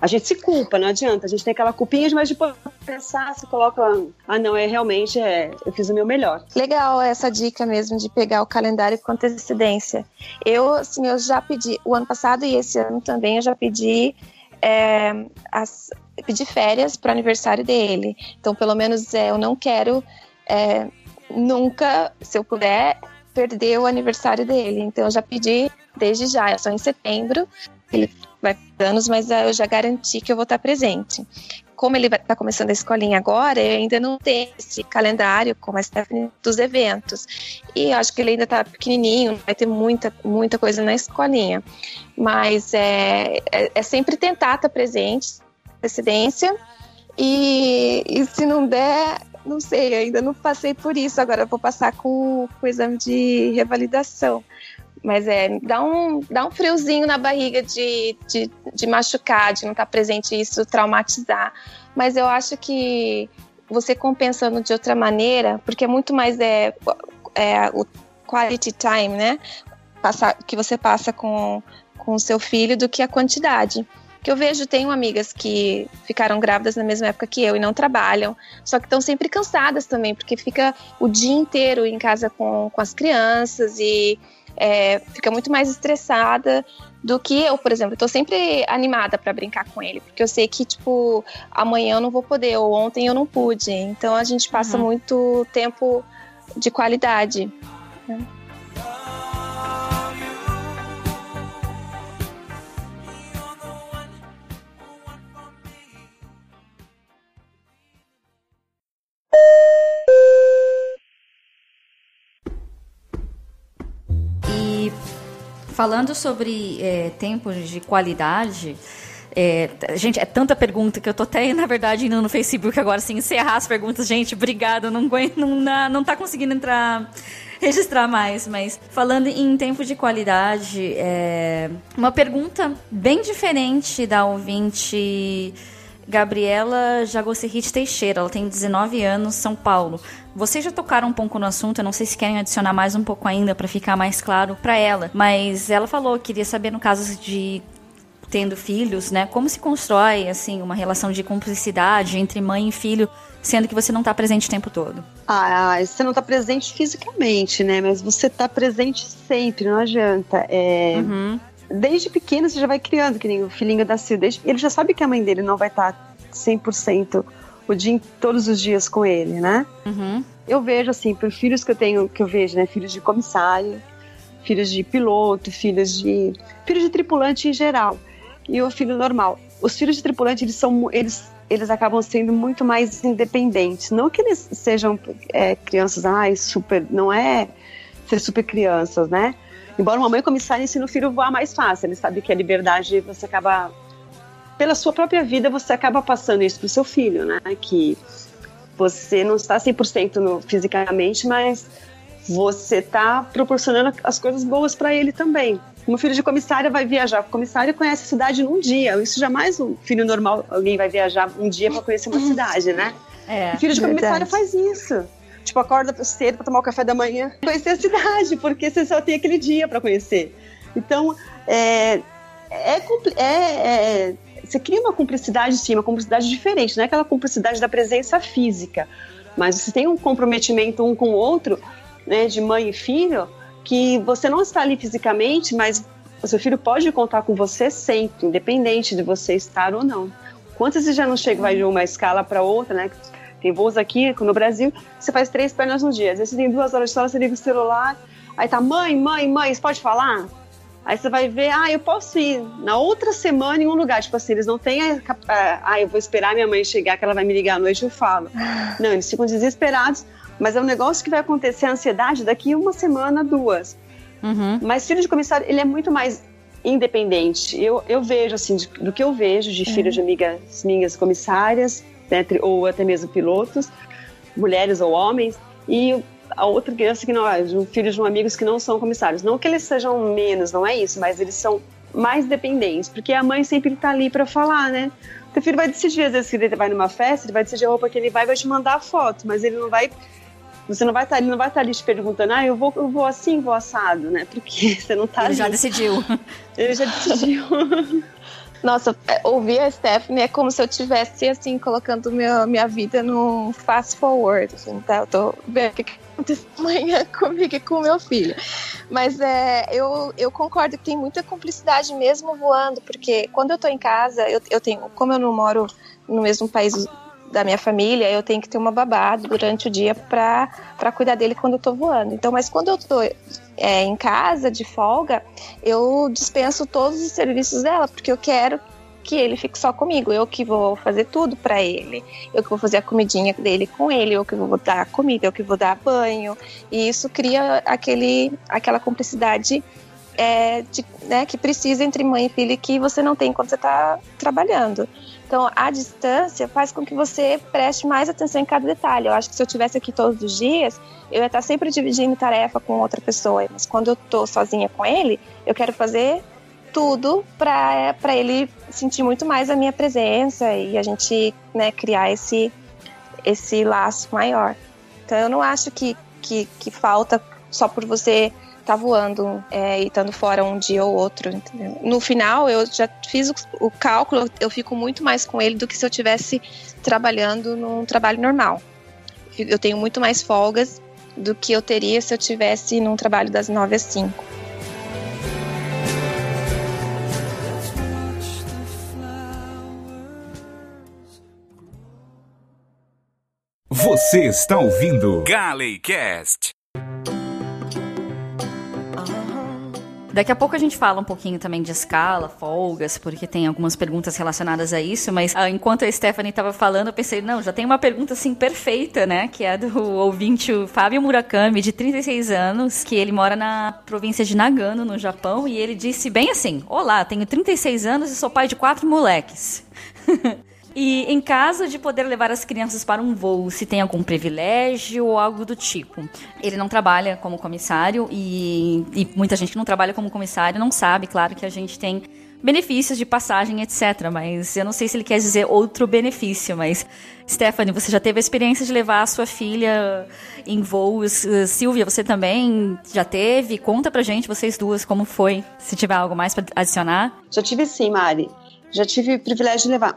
A gente se culpa, não adianta. A gente tem aquela culpinha, mas depois pensar, se coloca, ah, não, é realmente, é, eu fiz o meu melhor. Legal essa dica mesmo de pegar o calendário com antecedência. Eu, assim, eu já pedi, o ano passado e esse ano também, eu já pedi é, as, pedir férias para o aniversário dele. Então, pelo menos é, eu não quero é, nunca, se eu puder, perder o aniversário dele. Então, eu já pedi desde já, é só em setembro. Ele vai anos, mas eu já garanti que eu vou estar presente. Como ele está começando a escolinha agora, eu ainda não tenho esse calendário como a Stephanie dos eventos. E acho que ele ainda está pequenininho, vai ter muita, muita coisa na escolinha. Mas é, é, é sempre tentar estar presente, residência. E, e se não der, não sei, ainda não passei por isso. Agora vou passar com, com o exame de revalidação. Mas é, dá um, dá um friozinho na barriga de, de, de machucar, de não estar presente isso, traumatizar. Mas eu acho que você compensando de outra maneira, porque é muito mais é, é o quality time, né? Passar, que você passa com, com o seu filho do que a quantidade. Que eu vejo, tenho amigas que ficaram grávidas na mesma época que eu e não trabalham, só que estão sempre cansadas também, porque fica o dia inteiro em casa com, com as crianças e é, fica muito mais estressada do que eu, por exemplo. Eu tô sempre animada para brincar com ele, porque eu sei que, tipo, amanhã eu não vou poder, ou ontem eu não pude. Então a gente passa uhum. muito tempo de qualidade. Né? Falando sobre é, tempos de qualidade, é, gente, é tanta pergunta que eu tô até, na verdade, indo no Facebook agora, assim, encerrar as perguntas. Gente, obrigada, não, não, não tá conseguindo entrar, registrar mais. Mas falando em tempo de qualidade, é, uma pergunta bem diferente da ouvinte Gabriela Jagocerrite Teixeira, ela tem 19 anos, São Paulo. Vocês já tocaram um pouco no assunto, eu não sei se querem adicionar mais um pouco ainda para ficar mais claro para ela, mas ela falou, queria saber no caso de tendo filhos, né, como se constrói assim uma relação de cumplicidade entre mãe e filho, sendo que você não está presente o tempo todo. Ah, você não está presente fisicamente, né, mas você está presente sempre, não adianta. É... Uhum desde pequeno você já vai criando, que nem o filhinho da Sil, desde, ele já sabe que a mãe dele não vai estar 100% o dia, todos os dias com ele, né? Uhum. Eu vejo assim, por filhos que eu tenho, que eu vejo, né, filhos de comissário, filhos de piloto, filhos de filhos de tripulante em geral, e o filho normal. Os filhos de tripulante, eles são eles eles acabam sendo muito mais independentes. Não que eles sejam é, crianças, ai, super, não é ser super crianças, né? Embora uma mãe comissária ensine o filho a voar mais fácil, ele sabe que a liberdade você acaba pela sua própria vida você acaba passando isso pro seu filho, né? Que você não está 100% no, fisicamente, mas você está proporcionando as coisas boas para ele também. Uma filho de comissária vai viajar. O comissário conhece a cidade num dia. Isso jamais um filho normal, alguém vai viajar um dia para conhecer uma cidade, né? É, o filho de comissária faz isso. Tipo, acorda cedo para tomar o café da manhã, conhecer a cidade, porque você só tem aquele dia para conhecer. Então, é, é, é, é, você cria uma cumplicidade, sim, uma cumplicidade diferente, não é aquela cumplicidade da presença física, mas você tem um comprometimento um com o outro, né, de mãe e filho, que você não está ali fisicamente, mas o seu filho pode contar com você sempre, independente de você estar ou não. Quantas vezes já não chega, vai de uma escala para outra, né? Tem voos aqui no Brasil, você faz três pernas no dia. Às vezes você tem duas horas de sala, você liga o celular, aí tá, mãe, mãe, mãe, você pode falar? Aí você vai ver, ah, eu posso ir na outra semana em um lugar. Tipo assim, eles não têm a, a, ah, eu vou esperar minha mãe chegar, que ela vai me ligar à noite e eu falo. Não, eles ficam desesperados, mas é um negócio que vai acontecer a ansiedade daqui uma semana, duas. Uhum. Mas filho de comissário, ele é muito mais independente. Eu, eu vejo, assim, de, do que eu vejo de uhum. filhos de amigas minhas comissárias, né, ou até mesmo pilotos, mulheres ou homens, e a outra criança que não é, um filho de um amigos que não são comissários. Não que eles sejam menos, não é isso, mas eles são mais dependentes, porque a mãe sempre está ali para falar, né? O teu filho vai decidir, às vezes, que ele vai numa festa, ele vai decidir a roupa que ele vai, vai te mandar a foto, mas ele não vai. Você não vai estar, tá, ele não vai estar tá ali te perguntando, ah, eu vou, eu vou assim, vou assado, né? Porque você não está Ele ali. já decidiu. Ele já decidiu. Nossa, é, ouvir a Stephanie é como se eu tivesse, assim, colocando minha, minha vida no fast forward, assim, tá? Eu tô vendo o que aconteceu amanhã comigo e com meu filho. Mas é, eu, eu concordo que tem muita cumplicidade mesmo voando, porque quando eu tô em casa, eu, eu tenho, como eu não moro no mesmo país da minha família, eu tenho que ter uma babada durante o dia para cuidar dele quando eu tô voando. Então, mas quando eu tô é, em casa, de folga, eu dispenso todos os serviços dela, porque eu quero que ele fique só comigo. Eu que vou fazer tudo para ele. Eu que vou fazer a comidinha dele com ele. Eu que vou dar comida. Eu que vou dar banho. E isso cria aquele, aquela cumplicidade é, de, né, que precisa entre mãe e filho que você não tem quando você está trabalhando. Então, a distância faz com que você preste mais atenção em cada detalhe. Eu acho que se eu tivesse aqui todos os dias, eu ia estar sempre dividindo tarefa com outra pessoa. Mas quando eu estou sozinha com ele, eu quero fazer tudo para ele sentir muito mais a minha presença e a gente né, criar esse, esse laço maior. Então, eu não acho que, que, que falta só por você tá voando é, e estando fora um dia ou outro, entendeu? No final, eu já fiz o, o, cálculo, eu fico muito mais com ele do que se eu tivesse trabalhando num trabalho normal. Eu tenho muito mais folgas do que eu teria se eu tivesse num trabalho das 9 às 5. Você está ouvindo Galleycast. Daqui a pouco a gente fala um pouquinho também de escala, folgas, porque tem algumas perguntas relacionadas a isso, mas ah, enquanto a Stephanie estava falando, eu pensei, não, já tem uma pergunta assim perfeita, né? Que é do ouvinte o Fábio Murakami, de 36 anos, que ele mora na província de Nagano, no Japão, e ele disse bem assim: Olá, tenho 36 anos e sou pai de quatro moleques. E em caso de poder levar as crianças para um voo, se tem algum privilégio ou algo do tipo. Ele não trabalha como comissário e, e muita gente que não trabalha como comissário não sabe, claro, que a gente tem benefícios de passagem, etc. Mas eu não sei se ele quer dizer outro benefício. Mas, Stephanie, você já teve a experiência de levar a sua filha em voos? Uh, Silvia, você também já teve? Conta pra gente, vocês duas, como foi. Se tiver algo mais para adicionar. Já tive sim, Mari já tive o privilégio de levar.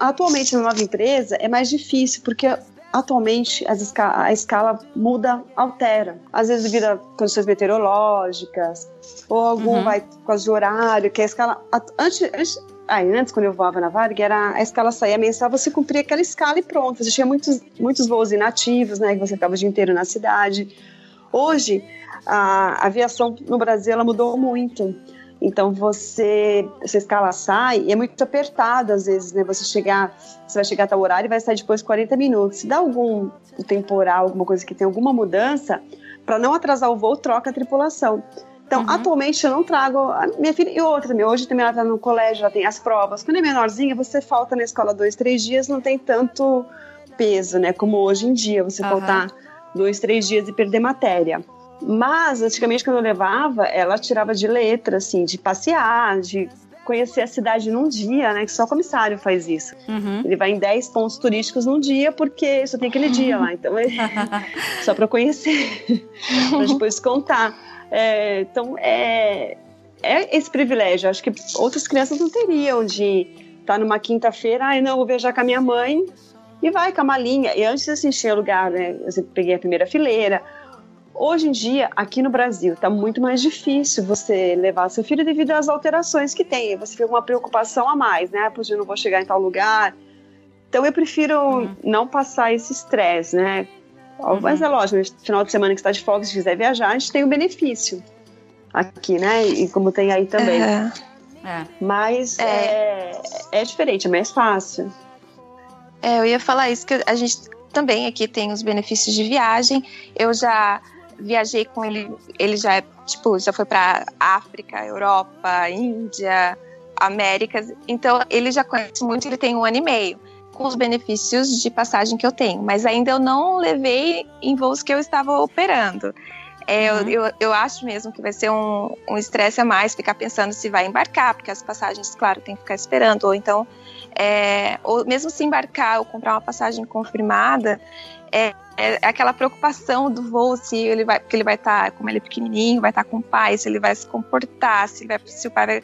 Atualmente, na nova empresa, é mais difícil, porque atualmente esca a escala muda, altera. Às vezes devido a condições meteorológicas, ou algum uhum. vai com causa de horário, que a escala. Antes, antes, aí, antes, quando eu voava na Varg, era a escala saía mensal, você cumpria aquela escala e pronto. Você tinha muitos, muitos voos inativos, né? Que você ficava o dia inteiro na cidade. Hoje, a aviação no Brasil ela mudou muito. Então você, essa escala sai e é muito apertado às vezes, né? Você chegar, você vai chegar até o horário e vai sair depois de 40 minutos. Se dá algum temporal, alguma coisa que tem alguma mudança, para não atrasar o voo, troca a tripulação. Então, uhum. atualmente eu não trago a minha filha e outra também. Hoje também ela está no colégio, já tem as provas. Quando é menorzinha, você falta na escola dois, três dias, não tem tanto peso, né? Como hoje em dia, você uhum. faltar dois, três dias e perder matéria. Mas, antigamente, quando eu levava, ela tirava de letra, assim, de passear, de conhecer a cidade num dia, né? Que só o comissário faz isso. Uhum. Ele vai em 10 pontos turísticos num dia, porque só tem aquele dia lá. Então, é só para conhecer, para depois contar. É, então, é, é esse privilégio. Acho que outras crianças não teriam de estar tá numa quinta-feira, ai, não, vou viajar com a minha mãe e vai com a malinha. E antes, assim, tinha lugar, né? Eu peguei a primeira fileira Hoje em dia, aqui no Brasil, está muito mais difícil você levar seu filho devido às alterações que tem. Você fica com uma preocupação a mais, né? Poxa, eu não vou chegar em tal lugar. Então eu prefiro uhum. não passar esse estresse, né? Uhum. Mas é lógico, no final de semana que está de folga, se quiser viajar, a gente tem o um benefício aqui, né? E como tem aí também. É. Mas é. é. É, diferente, é mais fácil. É, eu ia falar isso, que a gente também aqui tem os benefícios de viagem. Eu já viajei com ele, ele já é, tipo, já foi para África, Europa, Índia, Américas, então ele já conhece muito, ele tem um ano e meio com os benefícios de passagem que eu tenho, mas ainda eu não levei em voos que eu estava operando. É, uhum. eu, eu, acho mesmo que vai ser um estresse um a mais ficar pensando se vai embarcar, porque as passagens, claro, tem que ficar esperando, ou então, é, ou mesmo se embarcar ou comprar uma passagem confirmada, é, é aquela preocupação do voo, se ele vai, porque ele vai estar, tá, como ele é pequenininho, vai estar tá com o pai, se ele vai se comportar, se, vai, se o pai vai,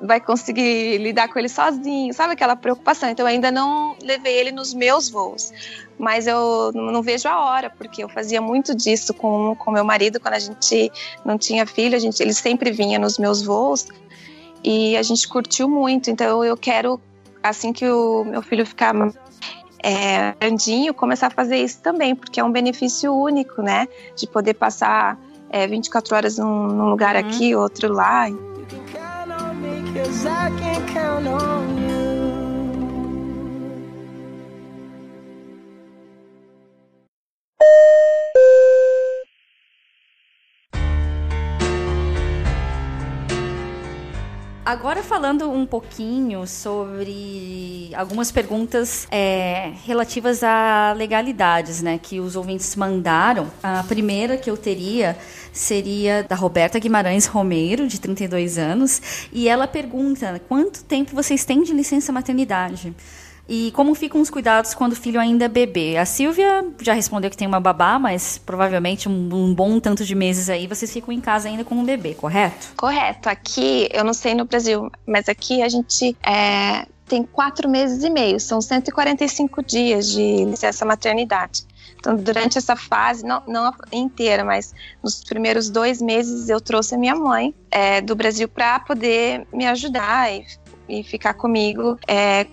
vai conseguir lidar com ele sozinho, sabe aquela preocupação. Então eu ainda não levei ele nos meus voos, mas eu não vejo a hora, porque eu fazia muito disso com com meu marido quando a gente não tinha filho, a gente ele sempre vinha nos meus voos e a gente curtiu muito. Então eu quero assim que o meu filho ficar é, grandinho, começar a fazer isso também, porque é um benefício único, né? De poder passar é, 24 horas num, num lugar uhum. aqui, outro lá. Agora falando um pouquinho sobre algumas perguntas é, relativas a legalidades, né, que os ouvintes mandaram. A primeira que eu teria seria da Roberta Guimarães Romeiro, de 32 anos, e ela pergunta: quanto tempo vocês têm de licença maternidade? E como ficam os cuidados quando o filho ainda é bebê? A Silvia já respondeu que tem uma babá, mas provavelmente um, um, bom tanto de meses aí vocês ficam em casa ainda com um bebê, correto? Correto. Aqui, eu não sei no Brasil, mas aqui a gente é, tem quatro meses e meio, são 145 dias de licença maternidade. Então, durante essa fase, não, não inteira, mas nos primeiros dois meses, eu trouxe a minha mãe é, do Brasil para poder me ajudar e, e ficar comigo é,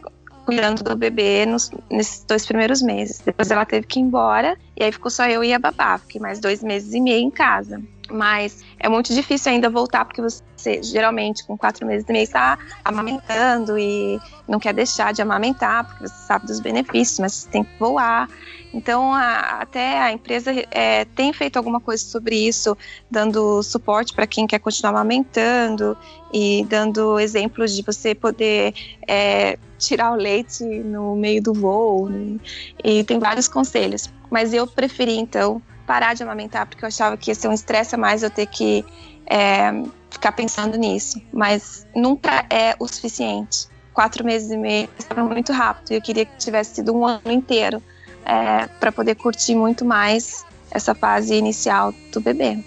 cuidando do bebê nos, nesses dois primeiros meses. Depois ela teve que ir embora e aí ficou só eu e a babá. Fiquei mais dois meses e meio em casa. Mas é muito difícil ainda voltar, porque você geralmente com quatro meses e meio está amamentando e não quer deixar de amamentar, porque você sabe dos benefícios, mas você tem que voar. Então, a, até a empresa é, tem feito alguma coisa sobre isso, dando suporte para quem quer continuar amamentando e dando exemplos de você poder é, tirar o leite no meio do voo. Né? E tem vários conselhos. Mas eu preferi, então, parar de amamentar, porque eu achava que ia ser um estresse a mais eu ter que é, ficar pensando nisso. Mas nunca é o suficiente. Quatro meses e meio estava muito rápido e eu queria que tivesse sido um ano inteiro é, para poder curtir muito mais essa fase inicial do bebê.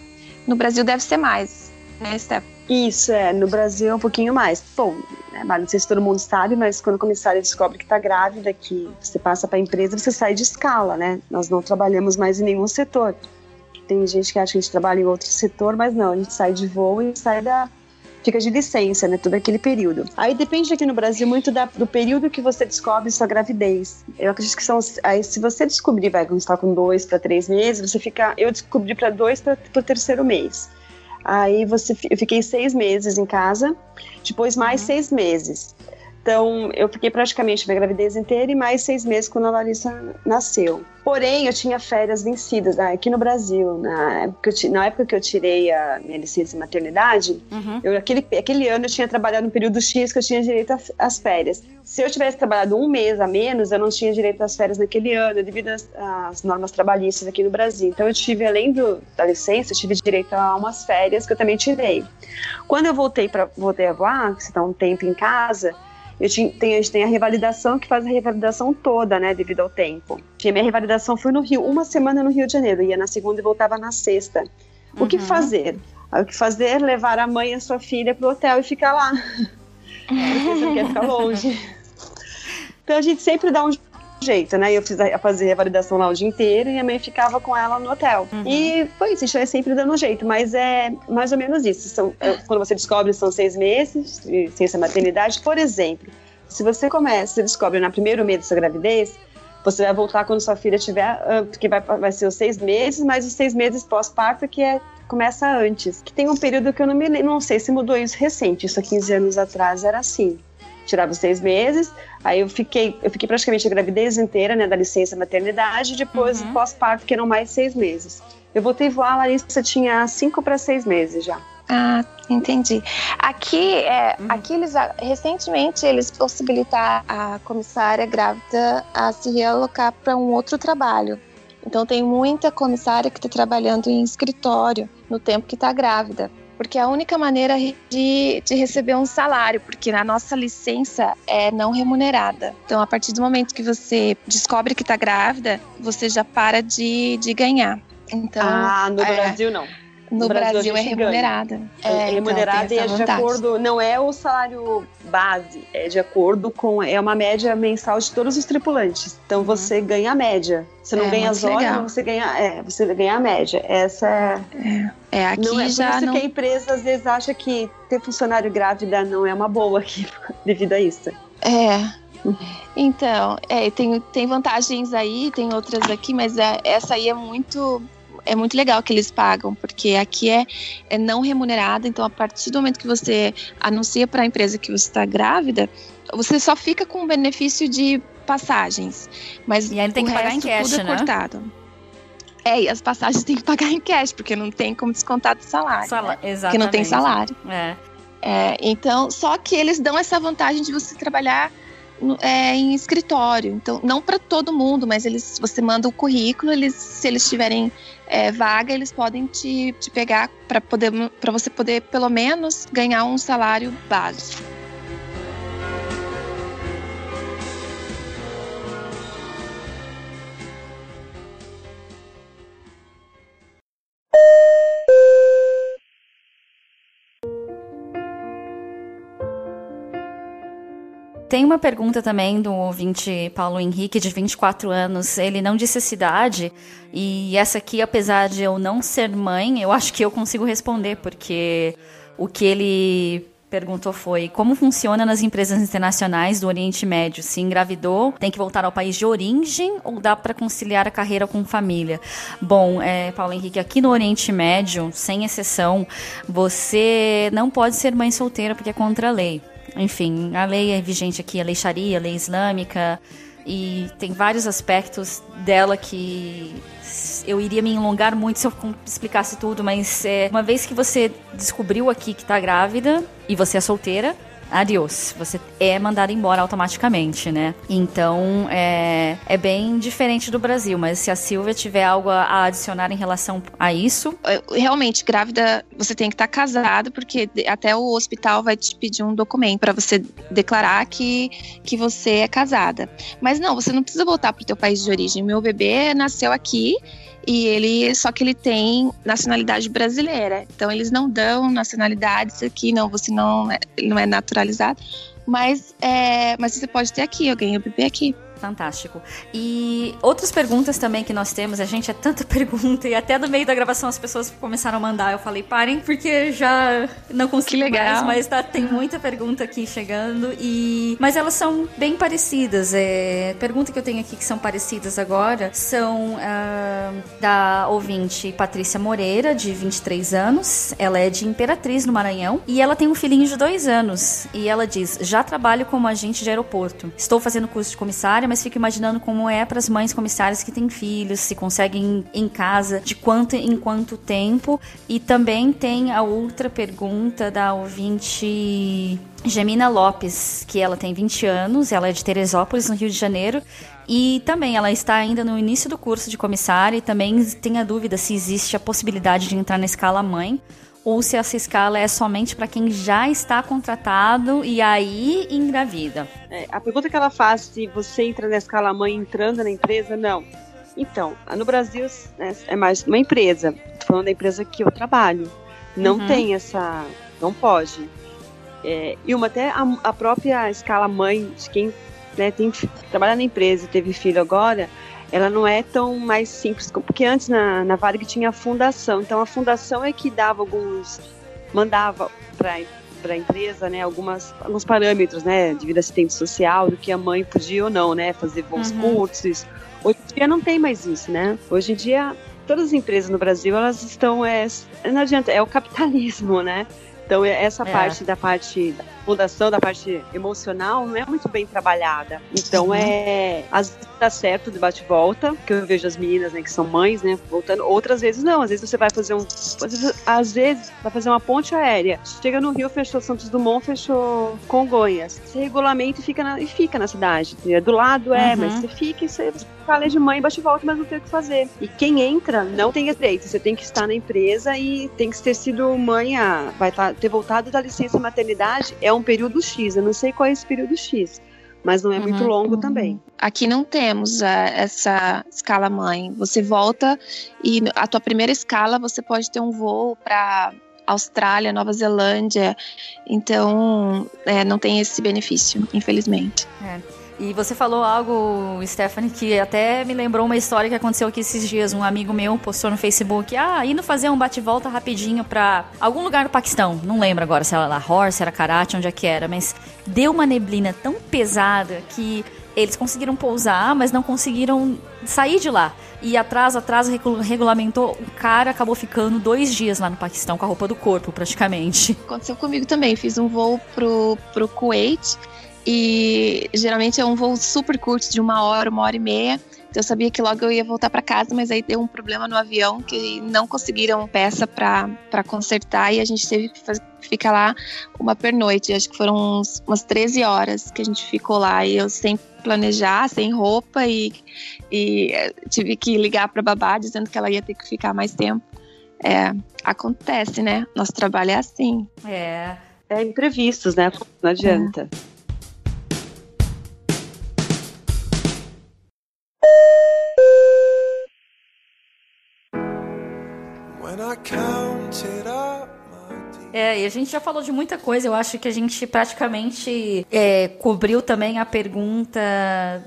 No Brasil deve ser mais, né, Steph? Isso, é. No Brasil é um pouquinho mais. Bom, né, não sei se todo mundo sabe, mas quando o comissário descobre que está grávida, que você passa para a empresa, você sai de escala, né? Nós não trabalhamos mais em nenhum setor. Tem gente que acha que a gente trabalha em outro setor, mas não, a gente sai de voo e sai da, fica de licença, né? Todo aquele período. Aí depende aqui no Brasil muito da, do período que você descobre sua gravidez. Eu acredito que são. Aí, se você descobrir, vai, quando está com dois para três meses, você fica. Eu descobri para dois para o terceiro mês. Aí você, eu fiquei seis meses em casa, depois mais uhum. seis meses. Então, eu fiquei praticamente minha gravidez inteira e mais seis meses quando a Larissa nasceu. Porém, eu tinha férias vencidas né, aqui no Brasil. Na época, eu, na época que eu tirei a minha licença de maternidade, uhum. eu, aquele, aquele ano eu tinha trabalhado no período X que eu tinha direito às férias. Se eu tivesse trabalhado um mês a menos, eu não tinha direito às férias naquele ano, devido às, às normas trabalhistas aqui no Brasil. Então, eu tive, além do, da licença, eu tive direito a umas férias que eu também tirei. Quando eu voltei, pra, voltei a voar, que você está um tempo em casa, eu tinha, tem, a gente tem a revalidação que faz a revalidação toda, né, devido ao tempo. Tinha minha revalidação foi no Rio, uma semana no Rio de Janeiro, ia na segunda e voltava na sexta. O uhum. que fazer? O que fazer? Levar a mãe e a sua filha pro hotel e ficar lá. Porque você quer ficar longe. Então a gente sempre dá um jeito, né? Eu fiz a, fazer a validação lá o dia inteiro e a mãe ficava com ela no hotel. Uhum. E foi isso, a gente vai sempre dando um jeito, mas é mais ou menos isso. São, é, quando você descobre, são seis meses de ciência maternidade. Por exemplo, se você começa, você descobre no primeiro mês da sua gravidez, você vai voltar quando sua filha tiver, porque vai, vai ser os seis meses, mas os seis meses pós-parto que é começa antes. Que tem um período que eu não me não sei se mudou isso recente, isso há 15 anos atrás era assim tirava os seis meses, aí eu fiquei, eu fiquei praticamente a gravidez inteira, né, da licença maternidade, depois uhum. pós-parto, que eram mais seis meses. Eu voltei a voar, a Larissa tinha cinco para seis meses já. Ah, entendi. Aqui, é, uhum. aqui eles recentemente eles possibilitaram a comissária grávida a se realocar para um outro trabalho. Então tem muita comissária que está trabalhando em escritório no tempo que está grávida porque é a única maneira de, de receber um salário, porque na nossa licença é não remunerada. Então, a partir do momento que você descobre que está grávida, você já para de, de ganhar. Então, ah, no é, Brasil não. No, Brasil, Brasil é remunerada. É, é remunerada então, e é de acordo, não é o salário base, é de acordo com, é uma média mensal de todos os tripulantes. Então uhum. você ganha a média. Você não é, ganha as horas, legal. você ganha, é, você ganha a média. Essa é. É, é aqui não é já. Por isso não... que a empresa às vezes acha que ter funcionário grávida não é uma boa aqui, devido a isso. É, então, é, tem, tem vantagens aí, tem outras aqui, mas é, essa aí é muito é muito legal que eles pagam, porque aqui é, é não remunerado, então a partir do momento que você anuncia para a empresa que você está grávida, você só fica com o benefício de passagens. Mas e aí tem que pagar em cash, tudo é né? cortado. É, e as passagens tem que pagar em cash, porque não tem como descontar do salário. Sala né? Porque não tem salário. É. é. Então, só que eles dão essa vantagem de você trabalhar é, em escritório. Então, não para todo mundo, mas eles, você manda o currículo, eles, se eles tiverem é, vaga, eles podem te, te pegar para poder para você poder pelo menos ganhar um salário básico. Tem uma pergunta também do ouvinte Paulo Henrique, de 24 anos. Ele não disse a cidade. E essa aqui, apesar de eu não ser mãe, eu acho que eu consigo responder, porque o que ele perguntou foi como funciona nas empresas internacionais do Oriente Médio. Se engravidou, tem que voltar ao país de origem ou dá para conciliar a carreira com família? Bom, é, Paulo Henrique, aqui no Oriente Médio, sem exceção, você não pode ser mãe solteira porque é contra a lei. Enfim, a lei é vigente aqui, a lei Sharia, a lei islâmica, e tem vários aspectos dela que eu iria me alongar muito se eu explicasse tudo, mas é, uma vez que você descobriu aqui que está grávida e você é solteira, adiós. Você é mandado embora automaticamente, né? Então é, é bem diferente do Brasil, mas se a Silvia tiver algo a adicionar em relação a isso. Realmente, grávida, você tem que estar tá casado, porque até o hospital vai te pedir um documento para você declarar que, que você é casada. Mas não, você não precisa voltar para o teu país de origem. Meu bebê nasceu aqui e ele só que ele tem nacionalidade brasileira. Então eles não dão nacionalidades aqui, não, você não é, não é naturalizado, mas é, mas você pode ter aqui, eu ganhei o bebê aqui. Fantástico. E outras perguntas também que nós temos, a gente é tanta pergunta e até no meio da gravação as pessoas começaram a mandar, eu falei, parem, porque já não consigo legal. mais, mas tá, tem muita pergunta aqui chegando e mas elas são bem parecidas. É, pergunta que eu tenho aqui que são parecidas agora são ah, da ouvinte Patrícia Moreira, de 23 anos. Ela é de Imperatriz, no Maranhão, e ela tem um filhinho de dois anos. E ela diz: Já trabalho como agente de aeroporto. Estou fazendo curso de comissária, mas fico imaginando como é para as mães comissárias que têm filhos, se conseguem em casa, de quanto em quanto tempo. E também tem a outra pergunta da ouvinte Gemina Lopes, que ela tem 20 anos, ela é de Teresópolis, no Rio de Janeiro, e também ela está ainda no início do curso de comissária e também tem a dúvida se existe a possibilidade de entrar na escala mãe ou se essa escala é somente para quem já está contratado e aí engravida. É, a pergunta que ela faz se você entra na escala mãe entrando na empresa, não. Então, no Brasil né, é mais uma empresa. Tô falando da empresa que eu trabalho. Não Uhum. tem essa. Não pode. É, e uma até a, a própria escala mãe de quem né, tem, trabalha na empresa e teve filho agora, ela não é tão mais simples, porque antes na, na Varig tinha a fundação, então a fundação é que dava alguns, mandava para a empresa, né, algumas, alguns parâmetros, né, de vida assistente social, do que a mãe podia ou não, né, fazer voos Uhum. curtos. Hoje em dia não tem mais isso, né? Hoje em dia todas as empresas no Brasil elas estão é, não adianta, é o capitalismo, né? Então é- essa É. parte da parte da fundação, da parte emocional, não é muito bem trabalhada. Então Uhum. é às vezes dá certo de bate e volta, que eu vejo as meninas, né, que são mães, né, voltando. Outras vezes não, às vezes você vai fazer um, às vezes, às vezes vai fazer uma ponte aérea. Chega no Rio, fechou Santos Dumont, fechou Congonhas. Você regulamenta e fica na, e fica na cidade. É do lado é, Uhum. mas você fica e você fala de mãe, bate e volta, mas não tem o que fazer. E quem entra não tem direito. Você tem que estar na empresa e tem que ter sido mãe, a, vai tá, ter voltado da licença maternidade. É um período X. Eu não sei qual é esse período X, mas não é muito Uhum. longo também. Aqui não temos ah, essa escala mãe. Você volta e a tua primeira escala você pode ter um voo para Austrália, Nova Zelândia. Então, é, não tem esse benefício, infelizmente. E você falou algo, Stephanie, que até me lembrou uma história que aconteceu aqui esses dias. Um amigo meu postou no Facebook, ah, indo fazer um bate-volta rapidinho pra algum lugar no Paquistão. Não lembro agora se era Lahore, se era Karachi, onde é que era. Mas deu uma neblina tão pesada que eles conseguiram pousar, mas não conseguiram sair de lá. E atraso, regu- regulamentou. O cara acabou ficando dois dias lá no Paquistão com a roupa do corpo, praticamente. Aconteceu comigo também. Fiz um voo pro, pro Kuwait e geralmente é um voo super curto, de uma hora, uma hora e meia. Então eu sabia que logo eu ia voltar para casa, mas aí deu um problema no avião que não conseguiram peça para consertar e a gente teve que faz- ficar lá uma pernoite. Acho que foram uns, umas 13 horas que a gente ficou lá e eu sem planejar, sem roupa e, e eh, tive que ligar para babá dizendo que ela ia ter que ficar mais tempo. É, acontece, né? Nosso trabalho é assim. É. É imprevistos, né? Não adianta. When É, e a gente já falou de muita coisa. Eu acho que a gente praticamente é, cobriu também a pergunta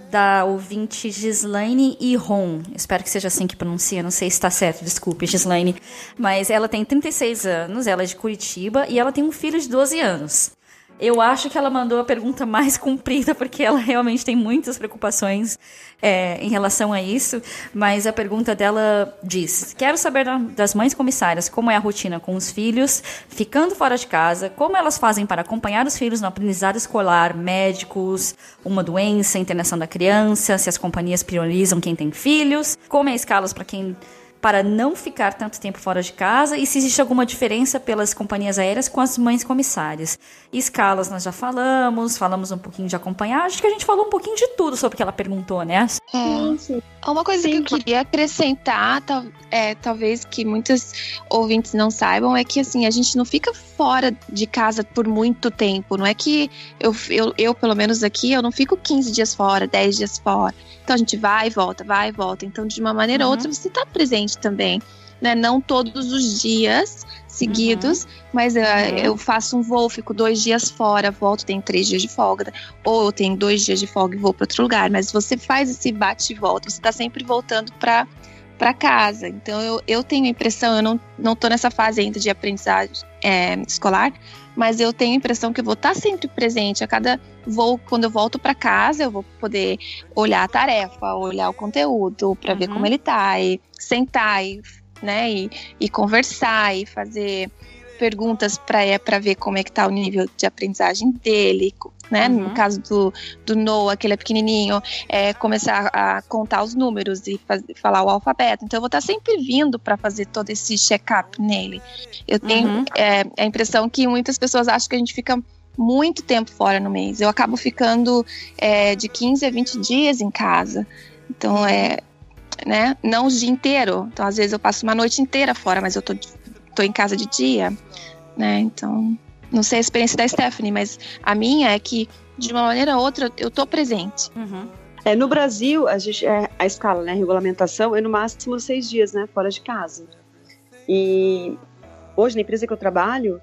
da ouvinte Gislaine Iron. Espero que seja assim que pronuncia, não sei se está certo, desculpe, Gislaine. Mas ela tem 36 anos, ela é de Curitiba e ela tem um filho de 12 anos. Eu acho que ela mandou a pergunta mais comprida, porque ela realmente tem muitas preocupações é, em relação a isso. Mas a pergunta dela diz: Quero saber da- das mães comissárias como é a rotina com os filhos, ficando fora de casa, como elas fazem para acompanhar os filhos no aprendizado escolar, médicos, uma doença, internação da criança, se as companhias priorizam quem tem filhos, como é escalas para quem para não ficar tanto tempo fora de casa e se existe alguma diferença pelas companhias aéreas com as mães comissárias. Escalas nós já falamos, falamos um pouquinho de acompanhar, acho que a gente falou um pouquinho de tudo sobre o que ela perguntou, né? É. Uma coisa que eu queria acrescentar, tal- é, talvez que muitos ouvintes não saibam, é que assim, a gente não fica fora de casa por muito tempo. Não é que eu, eu, eu, pelo menos aqui, eu não fico 15 dias fora, 10 dias fora. Então a gente vai e volta, vai e volta. Então, de uma maneira ou Uhum. outra, você está presente também. né? Não todos os dias seguidos, uhum. mas uh, uhum. eu faço um voo, fico dois dias fora, volto, tenho três dias de folga, ou eu tenho dois dias de folga e vou para outro lugar. Mas você faz esse bate e volta, você está sempre voltando para para casa. Então eu, eu tenho a impressão, eu não, não tô nessa fase ainda de aprendizagem é, escolar, mas eu tenho a impressão que eu vou estar sempre presente. A cada voo, quando eu volto para casa, eu vou poder olhar a tarefa, olhar o conteúdo para uhum. ver como ele tá, e sentar e, né, e, e conversar e fazer perguntas para é, ver como é que tá o nível de aprendizagem dele, né? Uhum. No caso do, do Noah, que ele é pequenininho, é começar a contar os números e faz, falar o alfabeto. Então eu vou estar sempre vindo para fazer todo esse check-up nele. Eu tenho uhum. é, a impressão que muitas pessoas acham que a gente fica muito tempo fora no mês. Eu acabo ficando é, de 15 a 20 dias em casa. Então é, né? Não o dia inteiro. Então às vezes eu passo uma noite inteira fora, mas eu tô, tô em casa de dia, né? Então não sei a experiência da Stephanie, mas a minha é que, de uma maneira ou outra, eu tô presente. Uhum. É, no Brasil, a, gente, é, a escala, né, a regulamentação é no máximo seis dias, né, fora de casa. E hoje, na empresa que eu trabalho,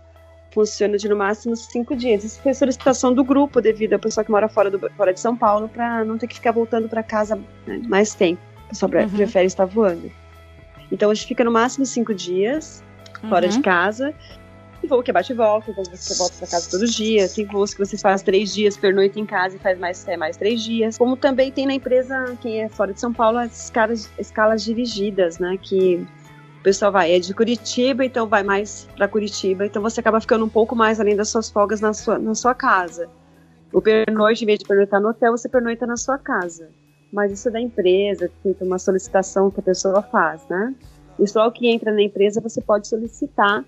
funciona de no máximo cinco dias. Isso foi solicitação do grupo devido ao pessoal que mora fora, do, fora de São Paulo para não ter que ficar voltando para casa né, mais tempo. O pessoal uhum. prefere estar voando. Então a gente fica no máximo cinco dias fora uhum. de casa voo que é bate e volta, então você volta para casa todos os dias. Tem voos que você faz três dias, pernoita em casa e faz mais, é, mais três dias. Como também tem na empresa, quem é fora de São Paulo, as escalas, escalas dirigidas, né? Que o pessoal vai, é de Curitiba, então vai mais para Curitiba. Então você acaba ficando um pouco mais além das suas folgas na sua, na sua casa. O pernoite, em vez de pernoitar no hotel, você pernoita na sua casa. Mas isso é da empresa, tem uma solicitação que a pessoa faz, né? E só o que entra na empresa você pode solicitar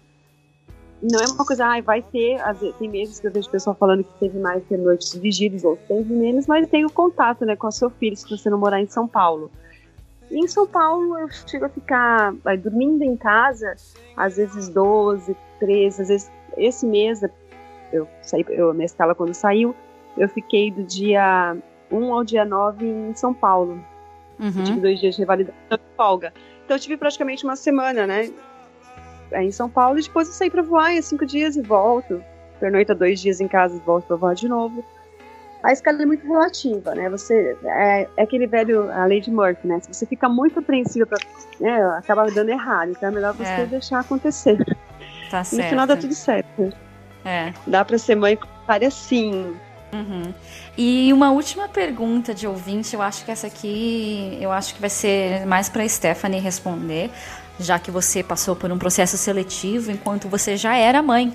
não é uma coisa, ah, vai ter, tem meses que eu vejo pessoal falando que teve mais ter noites vigílias ou teve menos, mas tem o contato, né, com o seu filho, se você não morar em São Paulo. E em São Paulo eu chego a ficar vai, dormindo em casa, às vezes 12, 13, às vezes esse mês, eu saí, eu, minha escala quando saiu, eu fiquei do dia 1 ao dia 9 em São Paulo. Uhum. tive dois dias de revalidação de folga. Então eu tive praticamente uma semana, né? É, em São Paulo e depois eu saí para voar em cinco dias e volto. Pernoita dois dias em casa e volto para voar de novo. A escala é muito relativa, né? Você é, é, aquele velho a lei de Murphy, né? Se você fica muito apreensiva para, né, acaba dando errado. Então é melhor você é. deixar acontecer. Tá certo. No final dá tudo certo. É. Dá para ser mãe comunitária sim. Uhum. E uma última pergunta de ouvinte, eu acho que essa aqui, eu acho que vai ser mais para Stephanie responder já que você passou por um processo seletivo enquanto você já era mãe.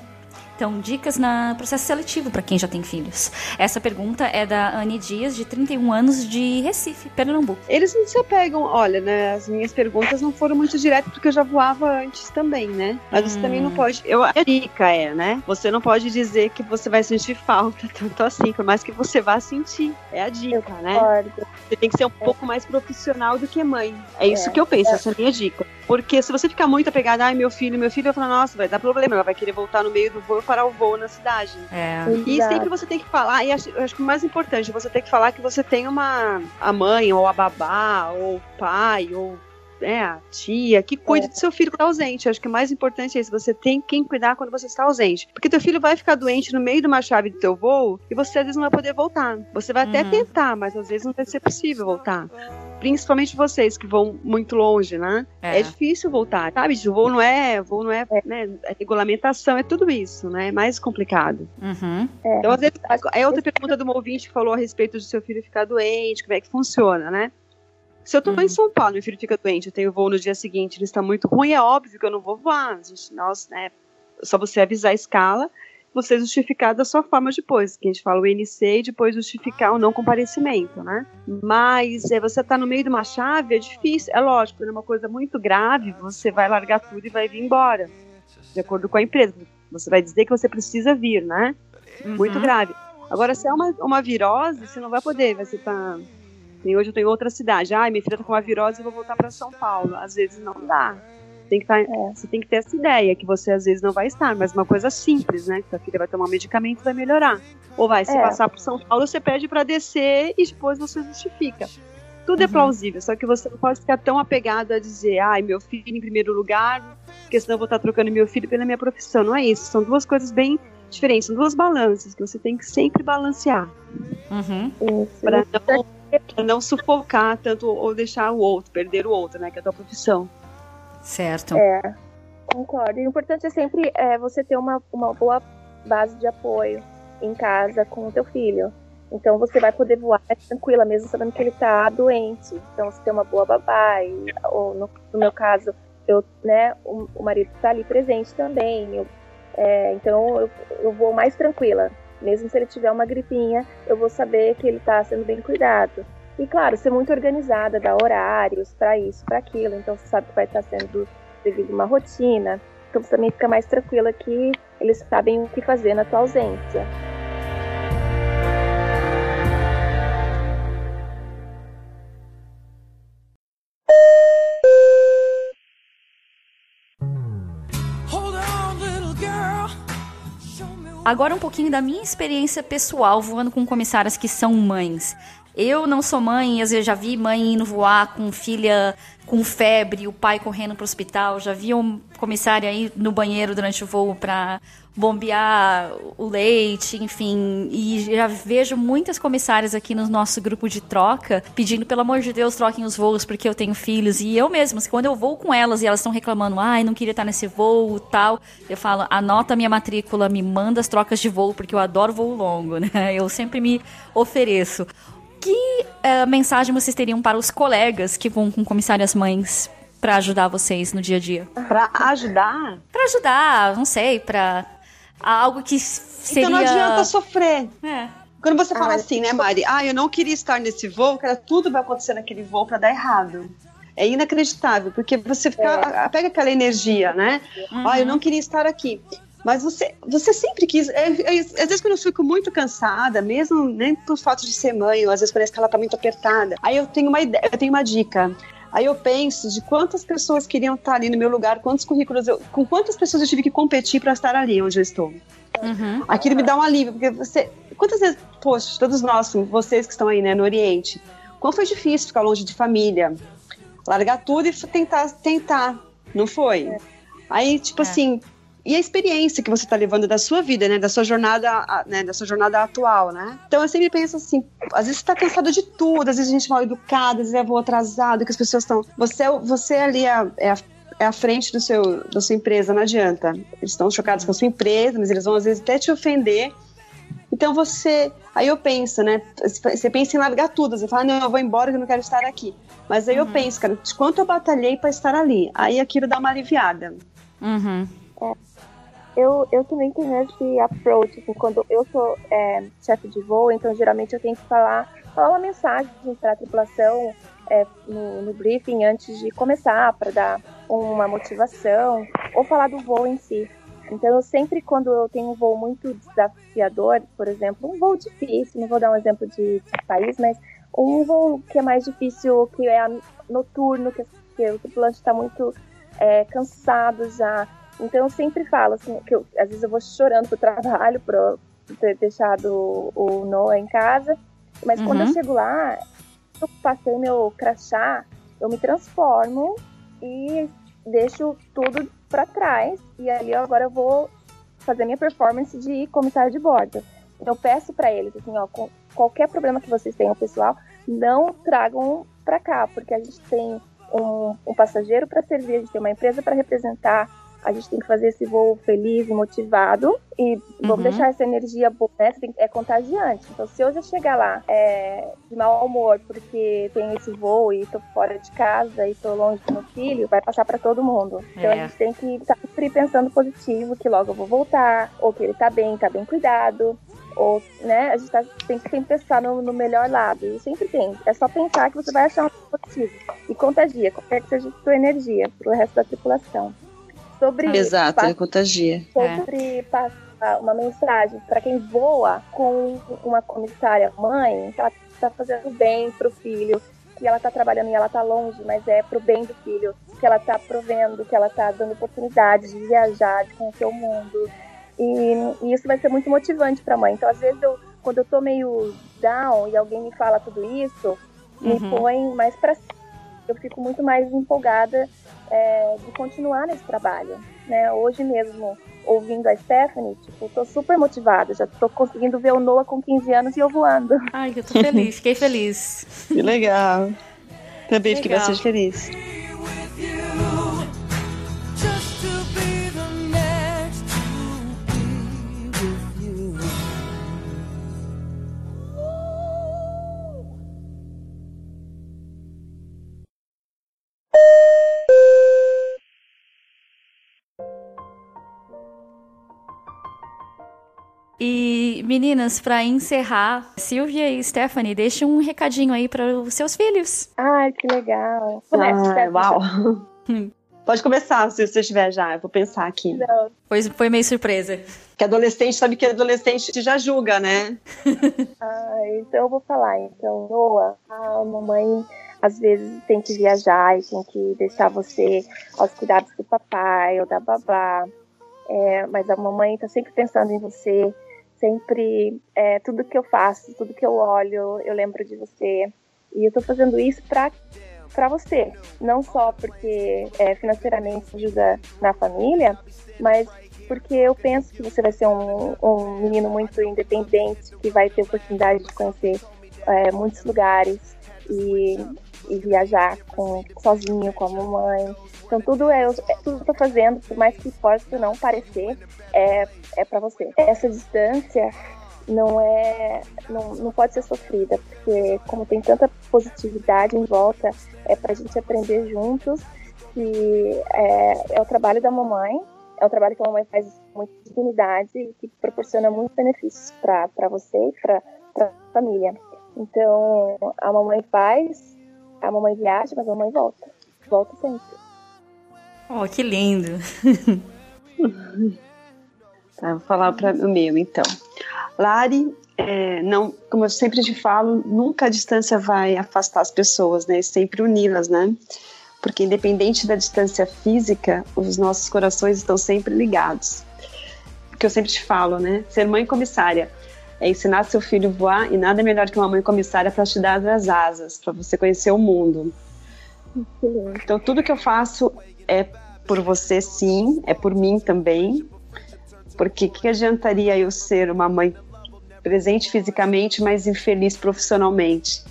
Então, dicas no processo seletivo para quem já tem filhos. Essa pergunta é da Anne Dias, de 31 anos, de Recife, Pernambuco. Eles não se apegam, olha, né? As minhas perguntas não foram muito diretas porque eu já voava antes também, né? Mas hum. você também não hum. pode. Eu, a dica é, né? Você não pode dizer que você vai sentir falta tanto assim, por mais que você vá sentir. É a dica, né? Você tem que ser um é. pouco mais profissional do que mãe. É isso é. que eu penso, é. essa é a minha dica. Porque se você ficar muito apegada, ai, meu filho, meu filho, vai falar, nossa, vai dar problema, ela vai querer voltar no meio do voo parar o voo na cidade. É. E Exato. sempre você tem que falar, e acho, eu acho que o mais importante, você tem que falar que você tem uma a mãe, ou a babá, ou o pai, ou é, a tia, que cuida é. do seu filho que está ausente. Eu acho que o mais importante é isso, você tem quem cuidar quando você está ausente. Porque teu filho vai ficar doente no meio de uma chave do teu voo e você às vezes não vai poder voltar. Você vai uhum. até tentar, mas às vezes não vai ser possível voltar principalmente vocês que vão muito longe, né? É, é difícil voltar, sabe? O voo não é, voo não é, né? É regulamentação, é tudo isso, né? É mais complicado. Uhum. É. Então, às vezes, é outra pergunta do ouvinte que falou a respeito do seu filho ficar doente, como é que funciona, né? Se eu tô uhum. em São Paulo, meu filho fica doente, eu tenho voo no dia seguinte, ele está muito ruim, é óbvio que eu não vou voar. Gente, nós, né? Só você avisar a escala você justificar da sua forma depois, que a gente fala o INC e depois justificar o não comparecimento, né? Mas é, você tá no meio de uma chave, é difícil, é lógico, é uma coisa muito grave, você vai largar tudo e vai vir embora, de acordo com a empresa. Você vai dizer que você precisa vir, né? Uhum. Muito grave. Agora, se é uma, uma virose, você não vai poder, você tá... Hoje eu em outra cidade, ai, minha filha tá com uma virose, eu vou voltar para São Paulo. Às vezes não dá tem que tá, é, você tem que ter essa ideia que você às vezes não vai estar, mas uma coisa simples, né? Que sua filha vai tomar um medicamento e vai melhorar. Ou vai, se é. passar por São Paulo, você pede para descer e depois você justifica. Tudo é plausível, só que você não pode ficar tão apegado a dizer, ai, meu filho em primeiro lugar, porque senão eu vou estar trocando meu filho pela minha profissão. Não é isso. São duas coisas bem diferentes, são duas balanças que você tem que sempre balancear. Uhum. Para não, pra não sufocar tanto ou deixar o outro, perder o outro, né? Que é a tua profissão. Certo. É, concordo. E o importante é sempre é, você ter uma, uma boa base de apoio em casa com o teu filho. Então você vai poder voar tranquila, mesmo sabendo que ele tá doente. Então você tem uma boa babá, e, ou no, no meu caso, eu, né, o, o marido tá ali presente também. Eu, é, então eu, eu vou mais tranquila. Mesmo se ele tiver uma gripinha, eu vou saber que ele tá sendo bem cuidado. E claro, ser muito organizada, dar horários para isso, para aquilo. Então você sabe que vai estar sendo devido uma rotina. Então você também fica mais tranquila que eles sabem o que fazer na tua ausência. Agora um pouquinho da minha experiência pessoal voando com comissárias que são mães. Eu não sou mãe, às vezes já vi mãe indo voar com filha com febre, o pai correndo pro hospital, já vi um comissário aí no banheiro durante o voo pra bombear o leite, enfim, e já vejo muitas comissárias aqui no nosso grupo de troca pedindo, pelo amor de Deus, troquem os voos porque eu tenho filhos, e eu mesma, quando eu vou com elas e elas estão reclamando, ai, não queria estar nesse voo, tal, eu falo, anota minha matrícula, me manda as trocas de voo, porque eu adoro voo longo, né? Eu sempre me ofereço. Que eh, mensagem vocês teriam para os colegas que vão com comissárias mães para ajudar vocês no dia a dia? Pra ajudar, Para ajudar, não sei, para algo que seria. então não adianta sofrer. É. Quando você fala Ah, assim, né, Mari? Ah, eu não queria estar nesse voo, cara, tudo vai acontecer naquele voo pra dar errado. É inacreditável, porque você fica, pega aquela energia, né? Ah, eu não queria estar aqui. Mas você, você sempre quis. é, é, às vezes, quando eu fico muito cansada, mesmo nem por fato de ser mãe, ou às vezes parece que ela tá muito apertada. Aí eu tenho uma ideia, eu tenho uma dica. Aí eu penso de quantas pessoas queriam estar ali no meu lugar, quantos currículos eu, com quantas pessoas eu tive que competir para estar ali onde eu estou. Uhum. Aquilo me dá um alívio, porque você. Quantas vezes, poxa, todos nós, vocês que estão aí, né, no Oriente, quão foi difícil ficar longe de família, largar tudo e tentar, tentar, não foi? Aí, tipo É. assim, e a experiência que você está levando da sua vida, né, da sua jornada, né, da sua jornada atual, né? Então eu sempre penso assim, às vezes você tá cansado de tudo, às vezes a gente é mal educada, às vezes é voo atrasado, que as pessoas estão, você, é você ali é, é a é à frente do seu, da sua empresa, não adianta. Eles estão chocados com a sua empresa, mas eles vão às vezes até te ofender. Então você. Aí eu penso, né? Você pensa em largar tudo. Você fala, não, eu vou embora que eu não quero estar aqui. Mas aí eu penso, cara, de quanto eu batalhei para estar ali. Aí aquilo dá uma aliviada. Uhum. Eu, eu também tenho esse approach, assim, quando eu sou é, chefe de voo, então geralmente eu tenho que falar, falar uma mensagem para a tripulação é, no, no briefing antes de começar, para dar uma motivação, ou falar do voo em si. Então, eu sempre, quando eu tenho um voo muito desafiador, por exemplo, um voo difícil, não vou dar um exemplo de, de país, mas um voo que é mais difícil, que é noturno, que, que o tripulante está muito é, cansado já. Então, eu sempre falo, assim, que eu, às vezes eu vou chorando pro trabalho, por ter deixado o Noah em casa, mas Uhum. quando eu chego lá, eu passei meu crachá, eu me transformo e deixo tudo para trás e ali agora eu vou fazer minha performance de comissário de bordo. Eu peço para eles assim, ó, com qualquer problema que vocês tenham pessoal, não tragam para cá, porque a gente tem um, um passageiro para servir, a gente tem uma empresa para representar, a gente tem que fazer esse voo feliz e motivado e vamos Uhum. deixar essa energia boa, né? É contagiante. Então, se eu já chegar lá é, de mau humor porque tem esse voo e tô fora de casa e tô longe do meu filho, vai passar para todo mundo. Então, É. a gente tem que estar sempre pensando positivo, que logo eu vou voltar, ou que ele tá bem, tá bem cuidado. Ou, né, a gente tá, tem que sempre pensar no, no melhor lado. E sempre tem. É só pensar que você vai achar um positivo. E contagia, qualquer que seja a sua energia, pro resto da tripulação. Sobre Exato, ele contagia. sobre passar uma mensagem para quem voa com uma comissária mãe, que ela está fazendo bem pro filho, que ela está trabalhando e ela está longe, mas é pro bem do filho, que ela está provendo, que ela está dando oportunidade de viajar, de conhecer o mundo. E, e isso vai ser muito motivante para a mãe. Então, às vezes, eu, quando eu tô meio down e alguém me fala tudo isso, me Uhum. põe mais para eu fico muito mais empolgada é, de continuar nesse trabalho, né? Hoje mesmo, ouvindo a Stephanie, tipo, tô super motivada, já tô conseguindo ver o Noah com 15 anos e eu voando. Ai, eu tô feliz, fiquei feliz. Que legal. Também fiquei Legal. bastante feliz. Meninas, pra encerrar, Silvia e Stephanie, deixem um recadinho aí para os seus filhos. Ai, que legal. Ah, uau. Pode começar, se você estiver já. Eu vou pensar aqui. Não, Pois foi meio surpresa. Que adolescente sabe que adolescente já julga, né? Ah, então eu vou falar. Então, Noah, a mamãe às vezes tem que viajar e tem que deixar você aos cuidados do papai ou da babá. É, mas a mamãe tá sempre pensando em você. Sempre, é, tudo que eu faço, tudo que eu olho, eu lembro de você. E eu tô fazendo isso pra, pra você. Não só porque é, financeiramente ajuda na família, mas porque eu penso que você vai ser um, um menino muito independente, que vai ter oportunidade de conhecer é, muitos lugares e, e viajar com, sozinho com a mamãe. Então tudo é, é tudo que eu tô fazendo, por mais que possa não parecer, é, é para você. Essa distância não é não, não pode ser sofrida, porque como tem tanta positividade em volta, é pra gente aprender juntos que é, é o trabalho da mamãe é um trabalho que a mamãe faz com muita dignidade e que proporciona muitos benefícios para você e para a família. Então, a mamãe faz, a mamãe viaja, mas a mamãe volta. Volta sempre. Oh, que lindo. Tá, vou falar para o meu, então. Lari, é, não, como eu sempre te falo, nunca a distância vai afastar as pessoas, né? Sempre uni-las, né? Porque independente da distância física, os nossos corações estão sempre ligados. Porque eu sempre te falo, né? Ser mãe comissária é ensinar seu filho a voar e nada melhor que uma mãe comissária para te dar as asas, para você conhecer o mundo. Então tudo que eu faço é por você, sim, é por mim também. Porque que adiantaria eu ser uma mãe presente fisicamente, mas infeliz profissionalmente?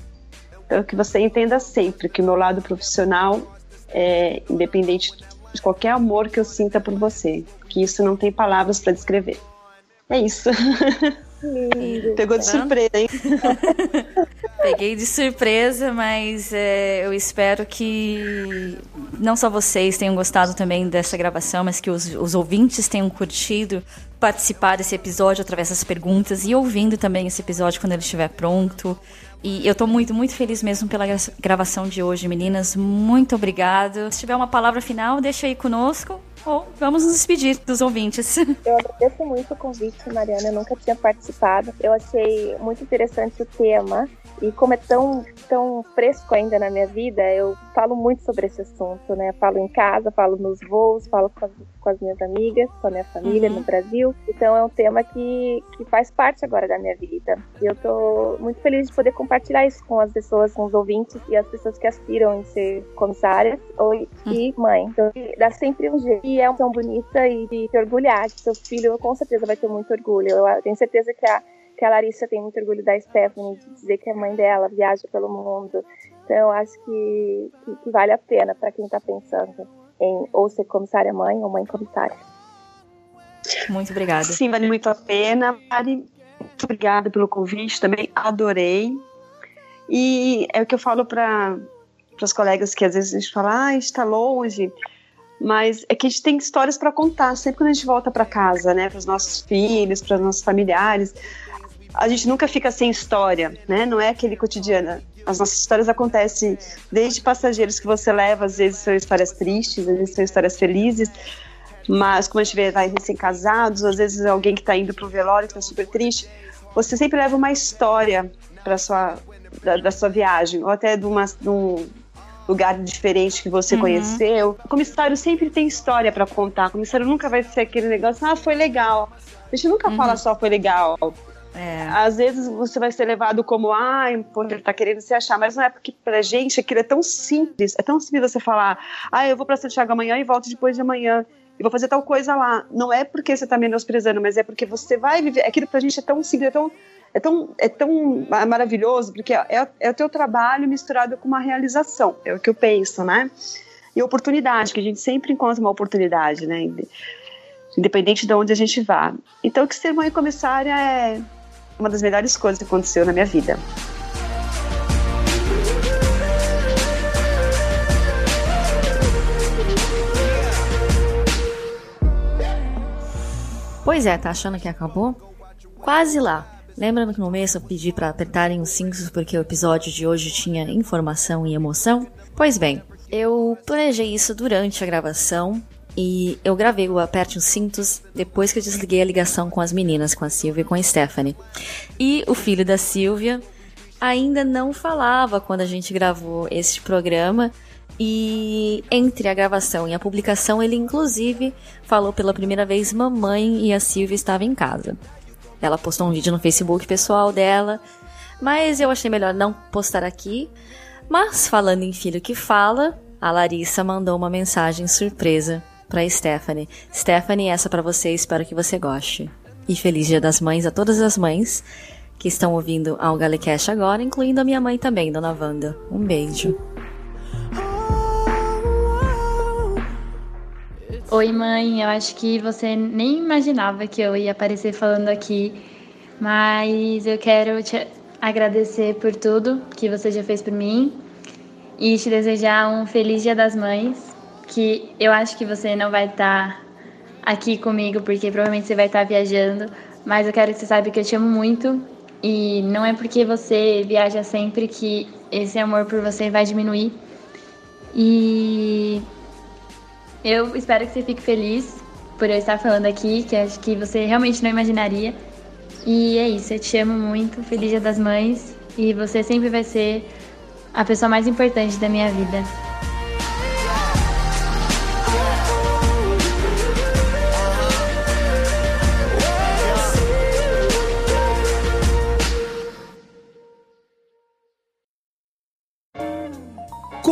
Então que você entenda sempre que o meu lado profissional é independente de qualquer amor que eu sinta por você, que isso não tem palavras para descrever. É isso. Lindo. Pegou de Tá. surpresa, hein? Peguei de surpresa, mas é, eu espero que não só vocês tenham gostado também dessa gravação, mas que os, os ouvintes tenham curtido participar desse episódio através das perguntas e ouvindo também esse episódio quando ele estiver pronto. E eu tô muito, muito feliz mesmo pela gra- gravação de hoje, meninas. Muito obrigado. Se tiver uma palavra final, deixa aí conosco. Ou vamos nos despedir dos ouvintes. Eu agradeço muito o convite, Mariana. Eu nunca tinha participado. Eu achei muito interessante o tema. E como é tão, tão fresco ainda na minha vida, eu falo muito sobre esse assunto, né? Falo em casa, falo nos voos, falo com as, com as minhas amigas, com a minha família Uhum. no Brasil. Então é um tema que, que faz parte agora da minha vida. E eu tô muito feliz de poder compartilhar isso com as pessoas, com os ouvintes e as pessoas que aspiram em ser comissárias ou, e mãe. Então dá sempre um jeito. E é uma tão bonita e de se orgulhar de seu filho, com certeza vai ter muito orgulho. Eu tenho certeza que a que a Larissa tem muito orgulho da Stephanie, de dizer que a mãe dela viaja pelo mundo. Então, eu acho que, que, que vale a pena para quem está pensando em ou ser comissária mãe ou mãe comissária. Muito obrigada. Sim, vale muito a pena. Mari, muito obrigada pelo convite também, adorei. E é o que eu falo para os colegas que às vezes a gente fala, ah, está longe, mas é que a gente tem histórias para contar sempre quando a gente volta para casa, né, para os nossos filhos, para os nossos familiares. A gente nunca fica sem história, né? Não é aquele cotidiano. As nossas histórias acontecem desde passageiros que você leva, às vezes são histórias tristes, às vezes são histórias felizes, mas como a gente vê, vai recém-casados, às vezes alguém que está indo pro velório, que está super triste, você sempre leva uma história para sua da, da sua viagem, ou até de, uma, de um lugar diferente que você Uhum. conheceu. O comissário sempre tem história para contar. O comissário nunca vai ser aquele negócio, ah, foi legal. A gente nunca Uhum. fala só foi legal. É. Às vezes você vai ser levado como, ai, pô, ele tá querendo se achar, mas não é porque pra gente aquilo é tão simples, é tão simples você falar, ah, eu vou pra Santiago amanhã e volto depois de amanhã, e vou fazer tal coisa lá. Não é porque você tá menosprezando, mas é porque você vai viver, aquilo pra gente é tão simples, é tão, é tão, é tão maravilhoso, porque é, é o teu trabalho misturado com uma realização, é o que eu penso, né? E oportunidade, que a gente sempre encontra uma oportunidade, né? Independente de onde a gente vá. Então, que ser mãe comissária é uma das melhores coisas que aconteceu na minha vida. Pois é, tá achando que acabou? Quase lá. Lembra no começo eu pedi para apertarem os cintos porque o episódio de hoje tinha informação e emoção? Pois bem, eu planejei isso durante a gravação e eu gravei o Aperte os Cintos depois que eu desliguei a ligação com as meninas, com a Silvia e com a Stephanie. E o filho da Silvia ainda não falava quando a gente gravou este programa. E entre a gravação e a publicação, ele inclusive falou pela primeira vez mamãe e a Silvia estava em casa. Ela postou um vídeo no Facebook pessoal dela, mas eu achei melhor não postar aqui. Mas falando em filho que fala, a Larissa mandou uma mensagem surpresa para Stephanie. Stephanie, essa para você, espero que você goste. E feliz Dia das Mães a todas as mães que estão ouvindo ao Galecast agora, incluindo a minha mãe também, Dona Wanda. Um beijo. Oi, mãe. Eu acho que você nem imaginava que eu ia aparecer falando aqui, mas eu quero te agradecer por tudo que você já fez por mim e te desejar um feliz Dia das Mães que eu acho que você não vai estar tá aqui comigo, porque provavelmente você vai estar tá viajando, mas eu quero que você saiba que eu te amo muito e não é porque você viaja sempre que esse amor por você vai diminuir. E eu espero que você fique feliz por eu estar falando aqui, que acho que você realmente não imaginaria. E é isso, eu te amo muito, feliz Dia das Mães, e você sempre vai ser a pessoa mais importante da minha vida.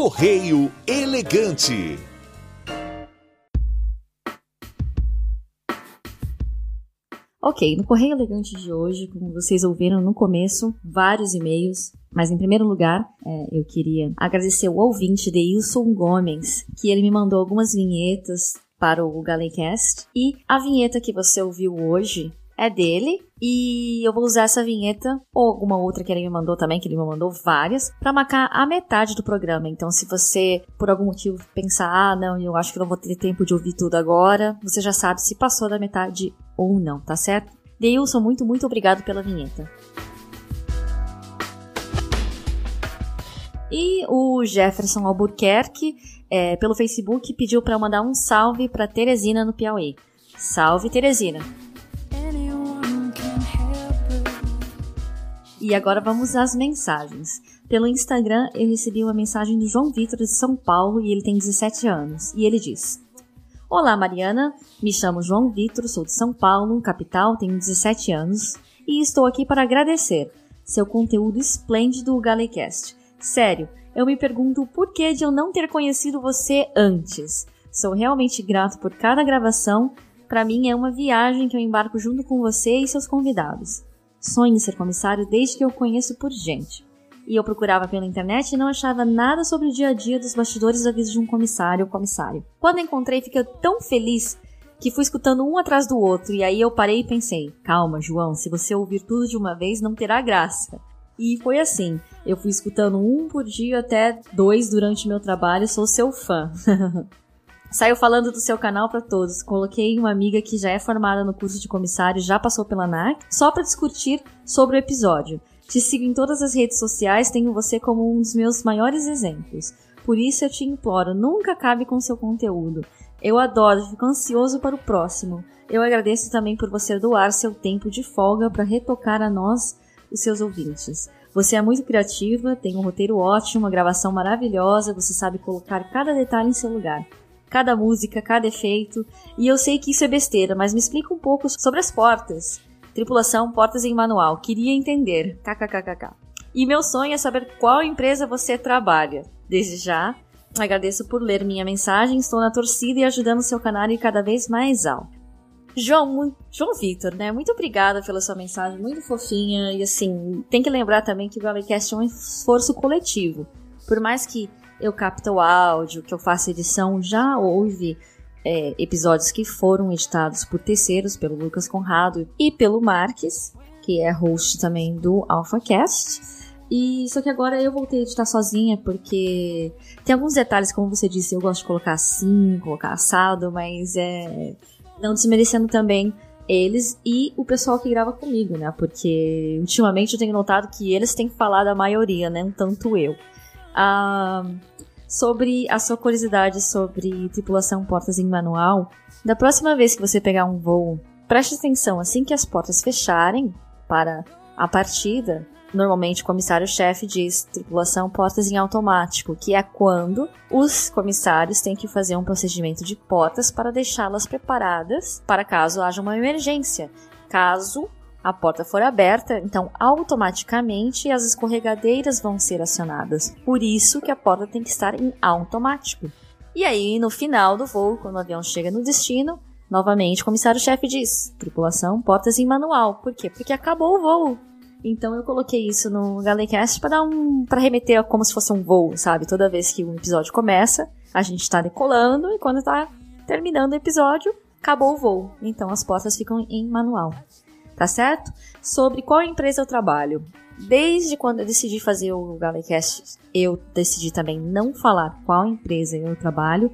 Correio Elegante. Ok, no Correio Elegante de hoje, como vocês ouviram no começo, vários e-mails. Mas em primeiro lugar, é, eu queria agradecer o ouvinte de Wilson Gomes, que ele me mandou algumas vinhetas para o Galecast. E a vinheta que você ouviu hoje é dele. E eu vou usar essa vinheta, ou alguma outra que ele me mandou também, que ele me mandou várias, para marcar a metade do programa. Então, se você, por algum motivo, pensar, ah, não, eu acho que não vou ter tempo de ouvir tudo agora, você já sabe se passou da metade ou não, tá certo? Deilson, muito, muito obrigado pela vinheta. E o Jefferson Albuquerque, é, pelo Facebook, pediu para mandar um salve para Teresina no Piauí. Salve, Teresina! E agora vamos às mensagens. Pelo Instagram, eu recebi uma mensagem do João Vitor de São Paulo e ele tem 17 anos. E ele diz: Olá, Mariana. Me chamo João Vitor, sou de São Paulo, capital, tenho 17 anos e estou aqui para agradecer seu conteúdo esplêndido do Galecast. Sério, eu me pergunto por que de eu não ter conhecido você antes. Sou realmente grato por cada gravação. Para mim é uma viagem que eu embarco junto com você e seus convidados. Sonho em ser comissário desde que eu conheço por gente. E eu procurava pela internet e não achava nada sobre o dia a dia dos bastidores da vida de um comissário ou comissário. Quando encontrei, fiquei tão feliz que fui escutando um atrás do outro, e aí eu parei e pensei: calma, João, se você ouvir tudo de uma vez, não terá graça. E foi assim. Eu fui escutando um por dia até dois durante meu trabalho, sou seu fã. Saiu falando do seu canal para todos. Coloquei uma amiga que já é formada no curso de comissário, já passou pela NAC, só para discutir sobre o episódio. Te sigo em todas as redes sociais, tenho você como um dos meus maiores exemplos. Por isso eu te imploro, nunca acabe com seu conteúdo. Eu adoro, fico ansioso para o próximo. Eu agradeço também por você doar seu tempo de folga para retocar a nós, os seus ouvintes. Você é muito criativa, tem um roteiro ótimo, uma gravação maravilhosa, você sabe colocar cada detalhe em seu lugar cada música, cada efeito. E eu sei que isso é besteira, mas me explica um pouco sobre as portas. Tripulação Portas em Manual. Queria entender. KKKKK. E meu sonho é saber qual empresa você trabalha. Desde já, agradeço por ler minha mensagem. Estou na torcida e ajudando seu canal a ir cada vez mais alto. João, João Vitor, né? Muito obrigada pela sua mensagem, muito fofinha. E assim, tem que lembrar também que o Galecast é um esforço coletivo. Por mais que eu capte o áudio, que eu faça edição, já houve é, episódios que foram editados por terceiros, pelo Lucas Conrado e pelo Marques, que é host também do AlphaCast. E só que agora eu voltei a editar sozinha, porque tem alguns detalhes, como você disse, eu gosto de colocar assim, colocar assado, mas é. Não desmerecendo também eles e o pessoal que grava comigo, né? Porque ultimamente eu tenho notado que eles têm que falar da maioria, né? Tanto eu. Ah, sobre a sua curiosidade sobre tripulação portas em manual, da próxima vez que você pegar um voo, preste atenção assim que as portas fecharem para a partida. Normalmente o comissário-chefe diz tripulação portas em automático, que é quando os comissários têm que fazer um procedimento de portas para deixá-las preparadas para caso haja uma emergência. Caso a porta for aberta, então automaticamente as escorregadeiras vão ser acionadas. Por isso que a porta tem que estar em automático. E aí, no final do voo, quando o avião chega no destino, novamente o comissário-chefe diz: tripulação, portas em manual. Por quê? Porque acabou o voo. Então eu coloquei isso no Galecast para dar um para remeter a como se fosse um voo, sabe? Toda vez que um episódio começa, a gente está decolando e quando está terminando o episódio, acabou o voo. Então as portas ficam em manual tá certo? Sobre qual empresa eu trabalho. Desde quando eu decidi fazer o Galecast, eu decidi também não falar qual empresa eu trabalho,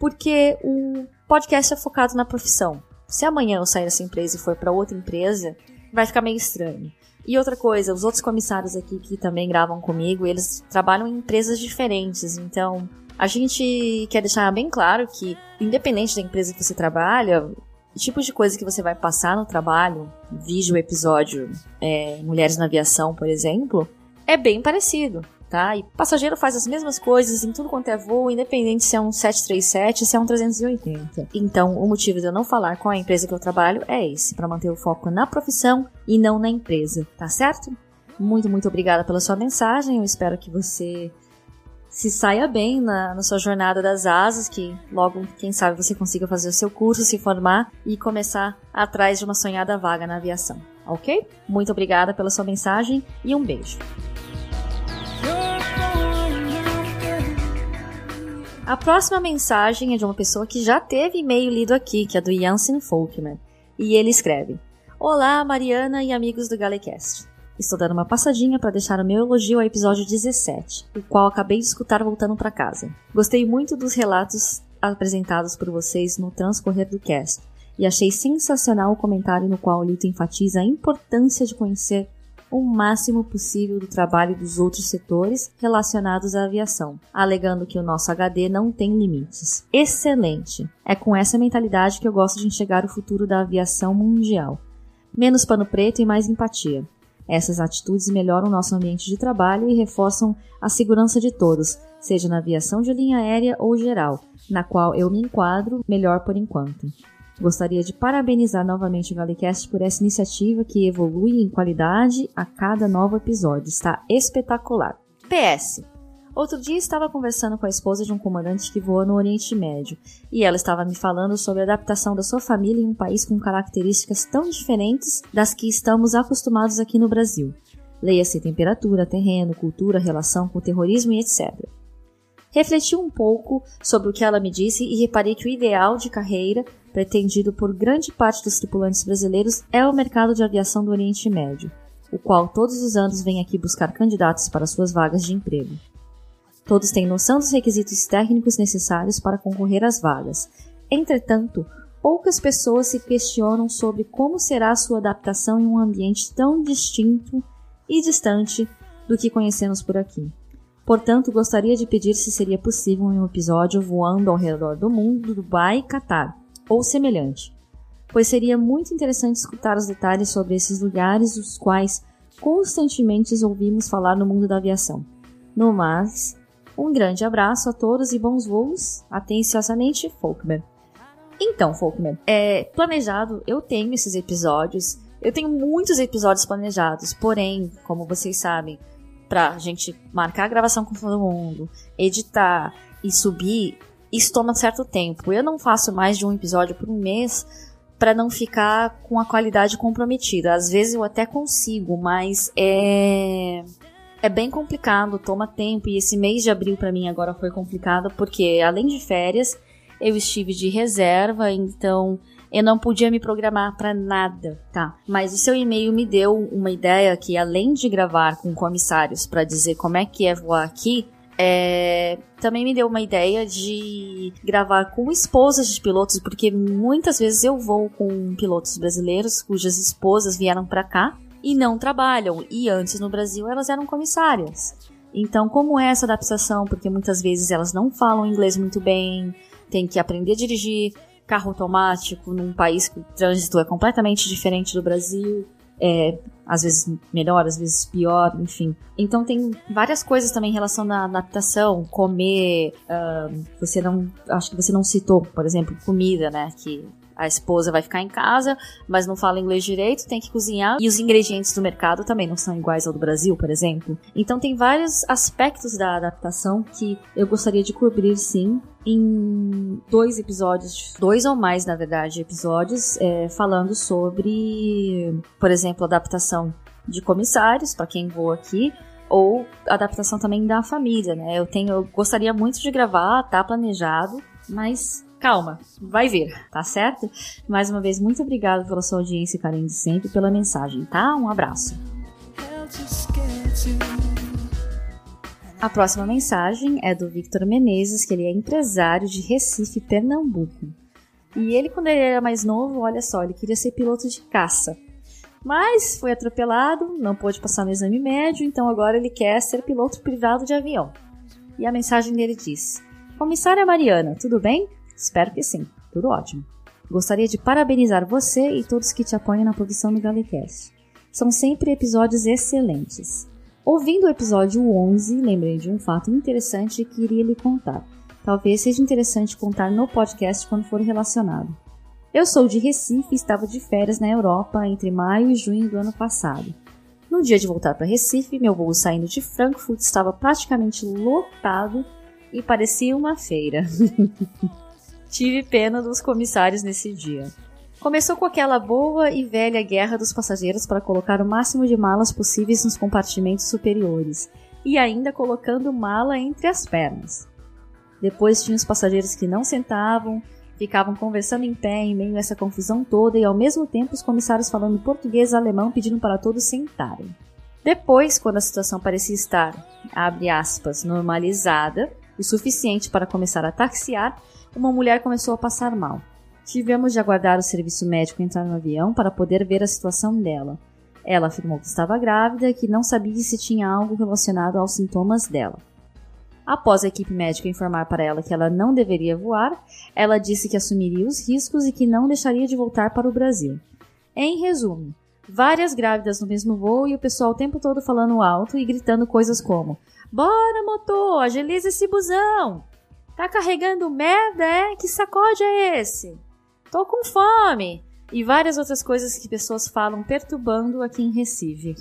porque o podcast é focado na profissão. Se amanhã eu sair dessa empresa e for para outra empresa, vai ficar meio estranho. E outra coisa, os outros comissários aqui que também gravam comigo, eles trabalham em empresas diferentes, então a gente quer deixar bem claro que, independente da empresa que você trabalha, tipos de coisa que você vai passar no trabalho, vide o episódio é, Mulheres na Aviação, por exemplo, é bem parecido, tá? E passageiro faz as mesmas coisas em tudo quanto é voo, independente se é um 737, se é um 380. Então, o motivo de eu não falar com a empresa que eu trabalho é esse, para manter o foco na profissão e não na empresa, tá certo? Muito, muito obrigada pela sua mensagem. Eu espero que você se saia bem na, na sua jornada das asas, que logo, quem sabe, você consiga fazer o seu curso, se formar e começar atrás de uma sonhada vaga na aviação, ok? Muito obrigada pela sua mensagem e um beijo. A próxima mensagem é de uma pessoa que já teve e-mail lido aqui, que é do Jansen Folkman. E ele escreve: Olá, Mariana e amigos do Galecast. Estou dando uma passadinha para deixar o meu elogio ao episódio 17, o qual acabei de escutar voltando para casa. Gostei muito dos relatos apresentados por vocês no transcorrer do cast, e achei sensacional o comentário no qual o Lito enfatiza a importância de conhecer o máximo possível do trabalho dos outros setores relacionados à aviação, alegando que o nosso HD não tem limites. Excelente! É com essa mentalidade que eu gosto de enxergar o futuro da aviação mundial. Menos pano preto e mais empatia. Essas atitudes melhoram nosso ambiente de trabalho e reforçam a segurança de todos, seja na aviação de linha aérea ou geral, na qual eu me enquadro melhor por enquanto. Gostaria de parabenizar novamente o Galecast por essa iniciativa que evolui em qualidade a cada novo episódio. Está espetacular. PS. Outro dia estava conversando com a esposa de um comandante que voa no Oriente Médio, e ela estava me falando sobre a adaptação da sua família em um país com características tão diferentes das que estamos acostumados aqui no Brasil. Leia-se temperatura, terreno, cultura, relação com o terrorismo e etc. Refleti um pouco sobre o que ela me disse e reparei que o ideal de carreira pretendido por grande parte dos tripulantes brasileiros é o mercado de aviação do Oriente Médio, o qual todos os anos vem aqui buscar candidatos para suas vagas de emprego. Todos têm noção dos requisitos técnicos necessários para concorrer às vagas. Entretanto, poucas pessoas se questionam sobre como será a sua adaptação em um ambiente tão distinto e distante do que conhecemos por aqui. Portanto, gostaria de pedir se seria possível um episódio voando ao redor do mundo, Dubai e Catar, ou semelhante, pois seria muito interessante escutar os detalhes sobre esses lugares, os quais constantemente ouvimos falar no mundo da aviação. No mais, um grande abraço a todos e bons voos. Atenciosamente, Folkman. Então, Folkman, é planejado, eu tenho esses episódios Eu tenho muitos episódios planejados, porém, como vocês sabem, pra gente marcar a gravação com todo mundo, editar e subir, isso toma certo tempo. Eu não faço mais de um episódio por mês para não ficar com a qualidade comprometida. Às vezes eu até consigo, mas é é bem complicado, toma tempo e esse mês de abril para mim agora foi complicado porque além de férias, eu estive de reserva, então eu não podia me programar para nada, tá? Mas o seu e-mail me deu uma ideia que além de gravar com comissários para dizer como é que é voar aqui, é, também me deu uma ideia de gravar com esposas de pilotos, porque muitas vezes eu vou com pilotos brasileiros cujas esposas vieram para cá e não trabalham, e antes no Brasil elas eram comissárias. Então, como é essa adaptação? Porque muitas vezes elas não falam inglês muito bem, tem que aprender a dirigir carro automático num país que o trânsito é completamente diferente do Brasil. É, às vezes melhor, às vezes pior, enfim. Então tem várias coisas também em relação à adaptação, comer, uh, você não, acho que você não citou, por exemplo, comida, né, que a esposa vai ficar em casa, mas não fala inglês direito, tem que cozinhar. E os ingredientes do mercado também não são iguais ao do Brasil, por exemplo. Então tem vários aspectos da adaptação que eu gostaria de cobrir sim em dois episódios, dois ou mais, na verdade, episódios, é, falando sobre, por exemplo, adaptação de comissários, para quem voa aqui, ou adaptação também da família, né? Eu tenho, eu gostaria muito de gravar, tá planejado, mas calma, vai vir, tá certo? Mais uma vez, muito obrigado pela sua audiência e carinho de sempre, pela mensagem, tá? Um abraço. A próxima mensagem é do Victor Menezes, que ele é empresário de Recife, Pernambuco. E ele, quando ele era mais novo, olha só, ele queria ser piloto de caça. Mas foi atropelado, não pôde passar no exame médio, então agora ele quer ser piloto privado de avião. E a mensagem dele diz: Comissária Mariana, tudo bem? Espero que sim, tudo ótimo. Gostaria de parabenizar você e todos que te apoiam na produção do Galecast. São sempre episódios excelentes. Ouvindo o episódio 11, lembrei de um fato interessante que iria lhe contar. Talvez seja interessante contar no podcast quando for relacionado. Eu sou de Recife e estava de férias na Europa entre maio e junho do ano passado. No dia de voltar para Recife, meu voo saindo de Frankfurt estava praticamente lotado e parecia uma feira. Tive pena dos comissários nesse dia. Começou com aquela boa e velha guerra dos passageiros para colocar o máximo de malas possíveis nos compartimentos superiores e ainda colocando mala entre as pernas. Depois tinha os passageiros que não sentavam, ficavam conversando em pé em meio a essa confusão toda e ao mesmo tempo os comissários falando português e alemão pedindo para todos sentarem. Depois, quando a situação parecia estar, abre aspas, normalizada, o suficiente para começar a taxiar, uma mulher começou a passar mal. Tivemos de aguardar o serviço médico entrar no avião para poder ver a situação dela. Ela afirmou que estava grávida e que não sabia se tinha algo relacionado aos sintomas dela. Após a equipe médica informar para ela que ela não deveria voar, ela disse que assumiria os riscos e que não deixaria de voltar para o Brasil. Em resumo, várias grávidas no mesmo voo e o pessoal o tempo todo falando alto e gritando coisas como: Bora, motor, agiliza esse busão! Tá carregando merda, é? Que sacode é esse? Tô com fome! E várias outras coisas que pessoas falam perturbando aqui em Recife.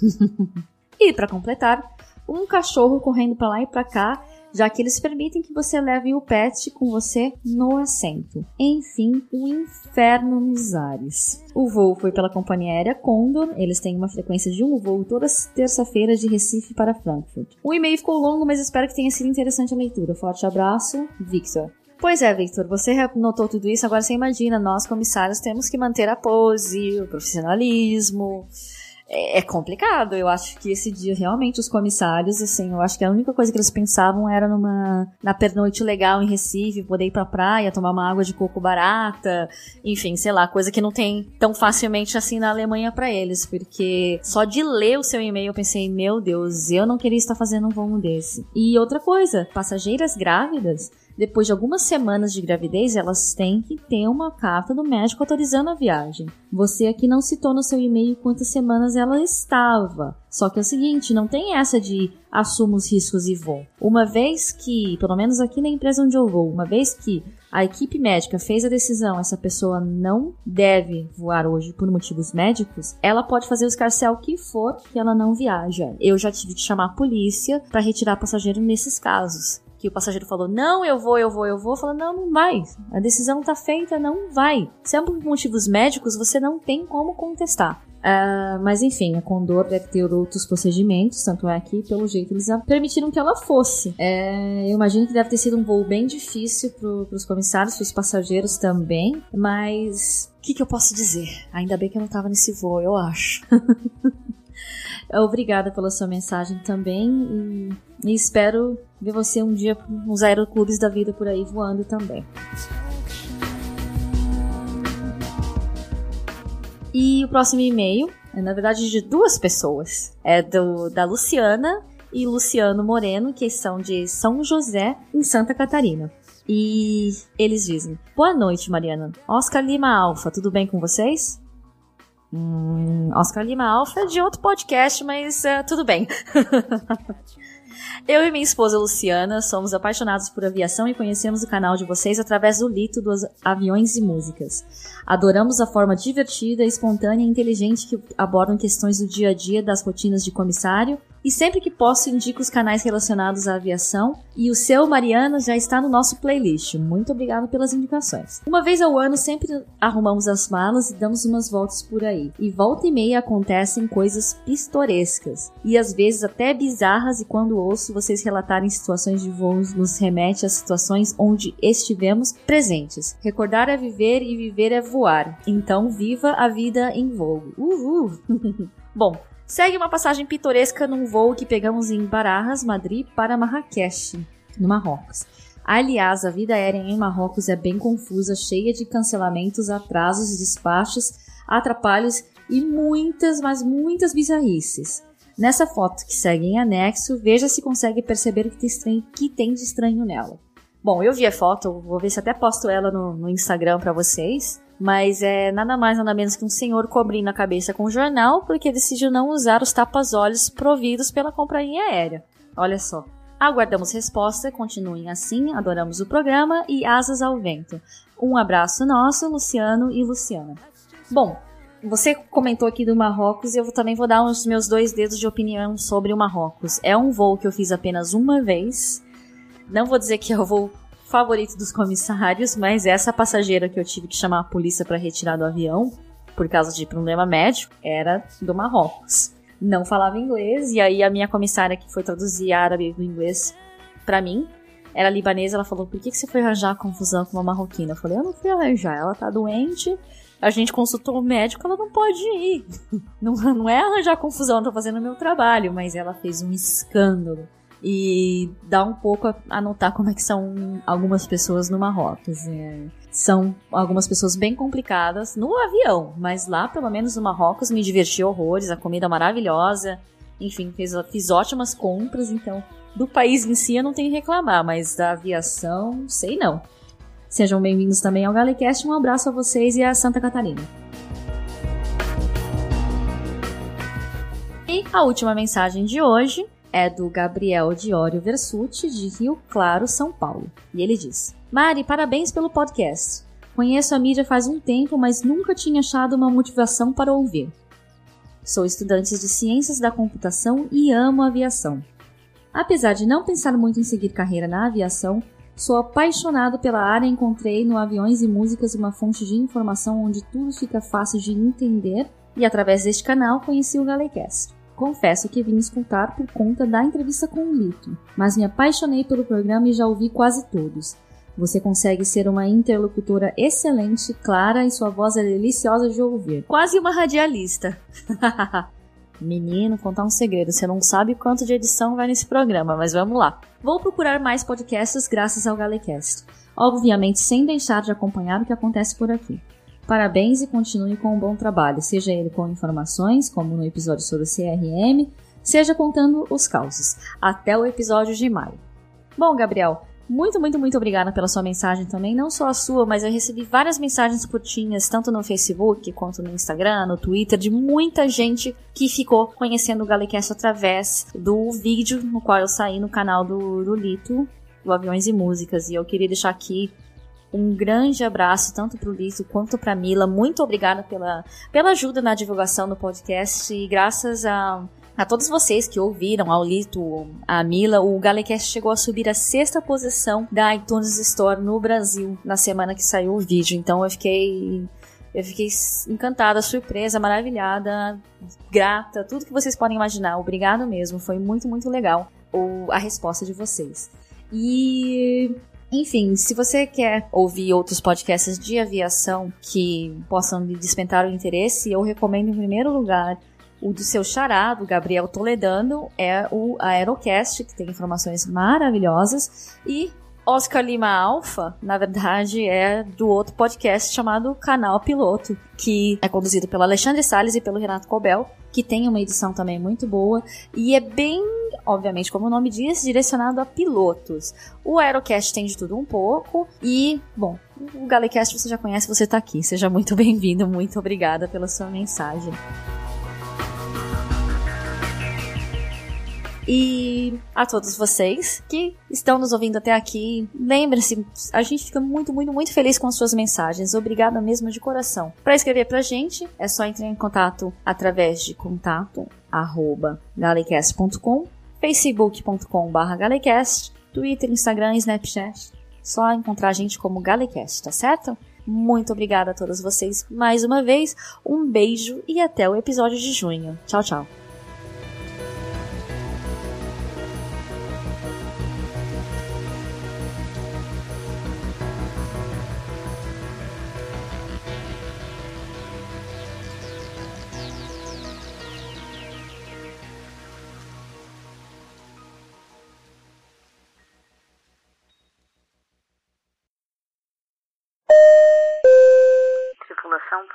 e para completar, um cachorro correndo para lá e para cá já que eles permitem que você leve o pet com você no assento. Enfim, um inferno nos ares. O voo foi pela companhia aérea Condor, eles têm uma frequência de um voo toda terça-feira de Recife para Frankfurt. O e-mail ficou longo, mas espero que tenha sido interessante a leitura. Forte abraço, Victor. Pois é, Victor, você notou tudo isso, agora você imagina, nós comissários temos que manter a pose, o profissionalismo, é, é complicado. Eu acho que esse dia realmente os comissários, assim, eu acho que a única coisa que eles pensavam era numa na pernoite legal em Recife, poder ir pra praia, tomar uma água de coco barata, enfim, sei lá, coisa que não tem tão facilmente assim na Alemanha para eles, porque só de ler o seu e-mail eu pensei, meu Deus, eu não queria estar fazendo um voo desse. E outra coisa, passageiras grávidas depois de algumas semanas de gravidez, elas têm que ter uma carta do médico autorizando a viagem. Você aqui não citou no seu e-mail quantas semanas ela estava. Só que é o seguinte, não tem essa de assumo os riscos e vou. Uma vez que, pelo menos aqui na empresa onde eu vou, uma vez que a equipe médica fez a decisão, essa pessoa não deve voar hoje por motivos médicos, ela pode fazer o escarcel que for que ela não viaja. Eu já tive que chamar a polícia para retirar passageiro nesses casos que o passageiro falou, não, eu vou, eu vou, eu vou, fala, não, não vai. A decisão tá feita, não vai. Se é por motivos médicos, você não tem como contestar. Uh, mas enfim, a Condor deve ter outros procedimentos, tanto é que, pelo jeito, eles permitiram que ela fosse. É, eu imagino que deve ter sido um voo bem difícil para os comissários, para os passageiros também, mas o que, que eu posso dizer? Ainda bem que eu não estava nesse voo, eu acho. Obrigada pela sua mensagem também e, e espero ver você um dia nos aeroclubes da vida por aí voando também. E o próximo e-mail é, na verdade, de duas pessoas. É do, da Luciana e Luciano Moreno, que são de São José, em Santa Catarina. E eles dizem: Boa noite, Mariana. Oscar Lima Alfa, tudo bem com vocês? Hum, Oscar Lima Alfa é de outro podcast, mas uh, tudo bem. Eu e minha esposa Luciana somos apaixonados por aviação e conhecemos o canal de vocês através do Lito dos Aviões e Músicas. Adoramos a forma divertida, espontânea e inteligente que abordam questões do dia a dia das rotinas de comissário e sempre que posso indico os canais relacionados à aviação e o seu Mariana já está no nosso playlist. Muito obrigado pelas indicações. Uma vez ao ano sempre arrumamos as malas e damos umas voltas por aí. E volta e meia acontecem coisas pistorescas e às vezes até bizarras e quando ouço vocês relatarem situações de voos nos remete a situações onde estivemos presentes. Recordar é viver e viver é voar. Então viva a vida em voo. Uhul! Bom, Segue uma passagem pitoresca num voo que pegamos em Barajas, Madrid, para Marrakech, no Marrocos. Aliás, a vida aérea em Marrocos é bem confusa, cheia de cancelamentos, atrasos, despachos, atrapalhos e muitas, mas muitas bizarrices. Nessa foto que segue em anexo, veja se consegue perceber o que estranho, que tem de estranho nela. Bom, eu vi a foto, vou ver se até posto ela no, no Instagram para vocês. Mas é nada mais nada menos que um senhor cobrindo a cabeça com um jornal porque decidiu não usar os tapas-olhos providos pela companhia aérea. Olha só. Aguardamos resposta, continuem assim, adoramos o programa e asas ao vento. Um abraço nosso, Luciano e Luciana. Bom, você comentou aqui do Marrocos e eu também vou dar os meus dois dedos de opinião sobre o Marrocos. É um voo que eu fiz apenas uma vez. Não vou dizer que é o voo favorito dos comissários, mas essa passageira que eu tive que chamar a polícia para retirar do avião por causa de problema médico era do Marrocos. Não falava inglês e aí a minha comissária que foi traduzir árabe do inglês para mim era libanesa, ela falou: "Por que que você foi arranjar confusão com uma marroquina?" Eu falei: "Eu não fui arranjar, ela tá doente." A gente consultou o médico, ela não pode ir. Não, não é arranjar confusão, eu tô fazendo o meu trabalho, mas ela fez um escândalo e dá um pouco a, a notar como é que são algumas pessoas no Marrocos. É, são algumas pessoas bem complicadas no avião, mas lá, pelo menos no Marrocos, me diverti horrores, a comida maravilhosa, enfim, fiz, fiz ótimas compras, então do país em si eu não tenho que reclamar, mas da aviação, sei não. Sejam bem-vindos também ao Galecast, um abraço a vocês e a Santa Catarina. E a última mensagem de hoje é do Gabriel Diório Versuti, de Rio Claro, São Paulo. E ele diz: Mari, parabéns pelo podcast. Conheço a mídia faz um tempo, mas nunca tinha achado uma motivação para ouvir. Sou estudante de Ciências da Computação e amo aviação. Apesar de não pensar muito em seguir carreira na aviação, sou apaixonado pela área e encontrei no Aviões e Músicas uma fonte de informação onde tudo fica fácil de entender e através deste canal conheci o Galecast. Confesso que vim escutar por conta da entrevista com o Lito, mas me apaixonei pelo programa e já ouvi quase todos. Você consegue ser uma interlocutora excelente, clara e sua voz é deliciosa de ouvir. Quase uma radialista. Menino, contar um segredo. Você não sabe quanto de edição vai nesse programa, mas vamos lá. Vou procurar mais podcasts graças ao Galecast. Obviamente, sem deixar de acompanhar o que acontece por aqui. Parabéns e continue com um bom trabalho, seja ele com informações, como no episódio sobre o CRM, seja contando os causos, até o episódio de maio. Bom, Gabriel, Muito, muito, muito obrigada pela sua mensagem também. Não só a sua, mas eu recebi várias mensagens curtinhas, tanto no Facebook quanto no Instagram, no Twitter, de muita gente que ficou conhecendo o Galecast através do vídeo no qual eu saí no canal do, do Lito, do Aviões e Músicas. E eu queria deixar aqui um grande abraço tanto para o Lito quanto para Mila. Muito obrigada pela, pela ajuda na divulgação do podcast e graças a a todos vocês que ouviram, ao Lito, a Mila, o Galecast chegou a subir a sexta posição da iTunes Store no Brasil na semana que saiu o vídeo. Então eu fiquei eu fiquei encantada, surpresa, maravilhada, grata, tudo que vocês podem imaginar. Obrigado mesmo, foi muito, muito legal o, a resposta de vocês. E enfim, se você quer ouvir outros podcasts de aviação que possam lhe despertar o interesse, eu recomendo em primeiro lugar o do seu charado, Gabriel Toledano, é o Aerocast, que tem informações maravilhosas. E Oscar Lima Alfa, na verdade, é do outro podcast chamado Canal Piloto, que é conduzido pelo Alexandre Salles e pelo Renato Cobel, que tem uma edição também muito boa e é bem, obviamente, como o nome diz, direcionado a pilotos. O Aerocast tem de tudo um pouco e, bom, o Galecast você já conhece, você está aqui. Seja muito bem-vindo, muito obrigada pela sua mensagem. E a todos vocês que estão nos ouvindo até aqui, lembre-se, a gente fica muito, muito, muito feliz com as suas mensagens. Obrigada mesmo de coração. Para escrever pra gente, é só entrar em contato através de contato arroba galecast.com, facebook.com.br galecast, Twitter, Instagram Snapchat. Só encontrar a gente como Galecast, tá certo? Muito obrigada a todos vocês mais uma vez. Um beijo e até o episódio de junho. Tchau, tchau.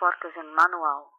Portas em manual.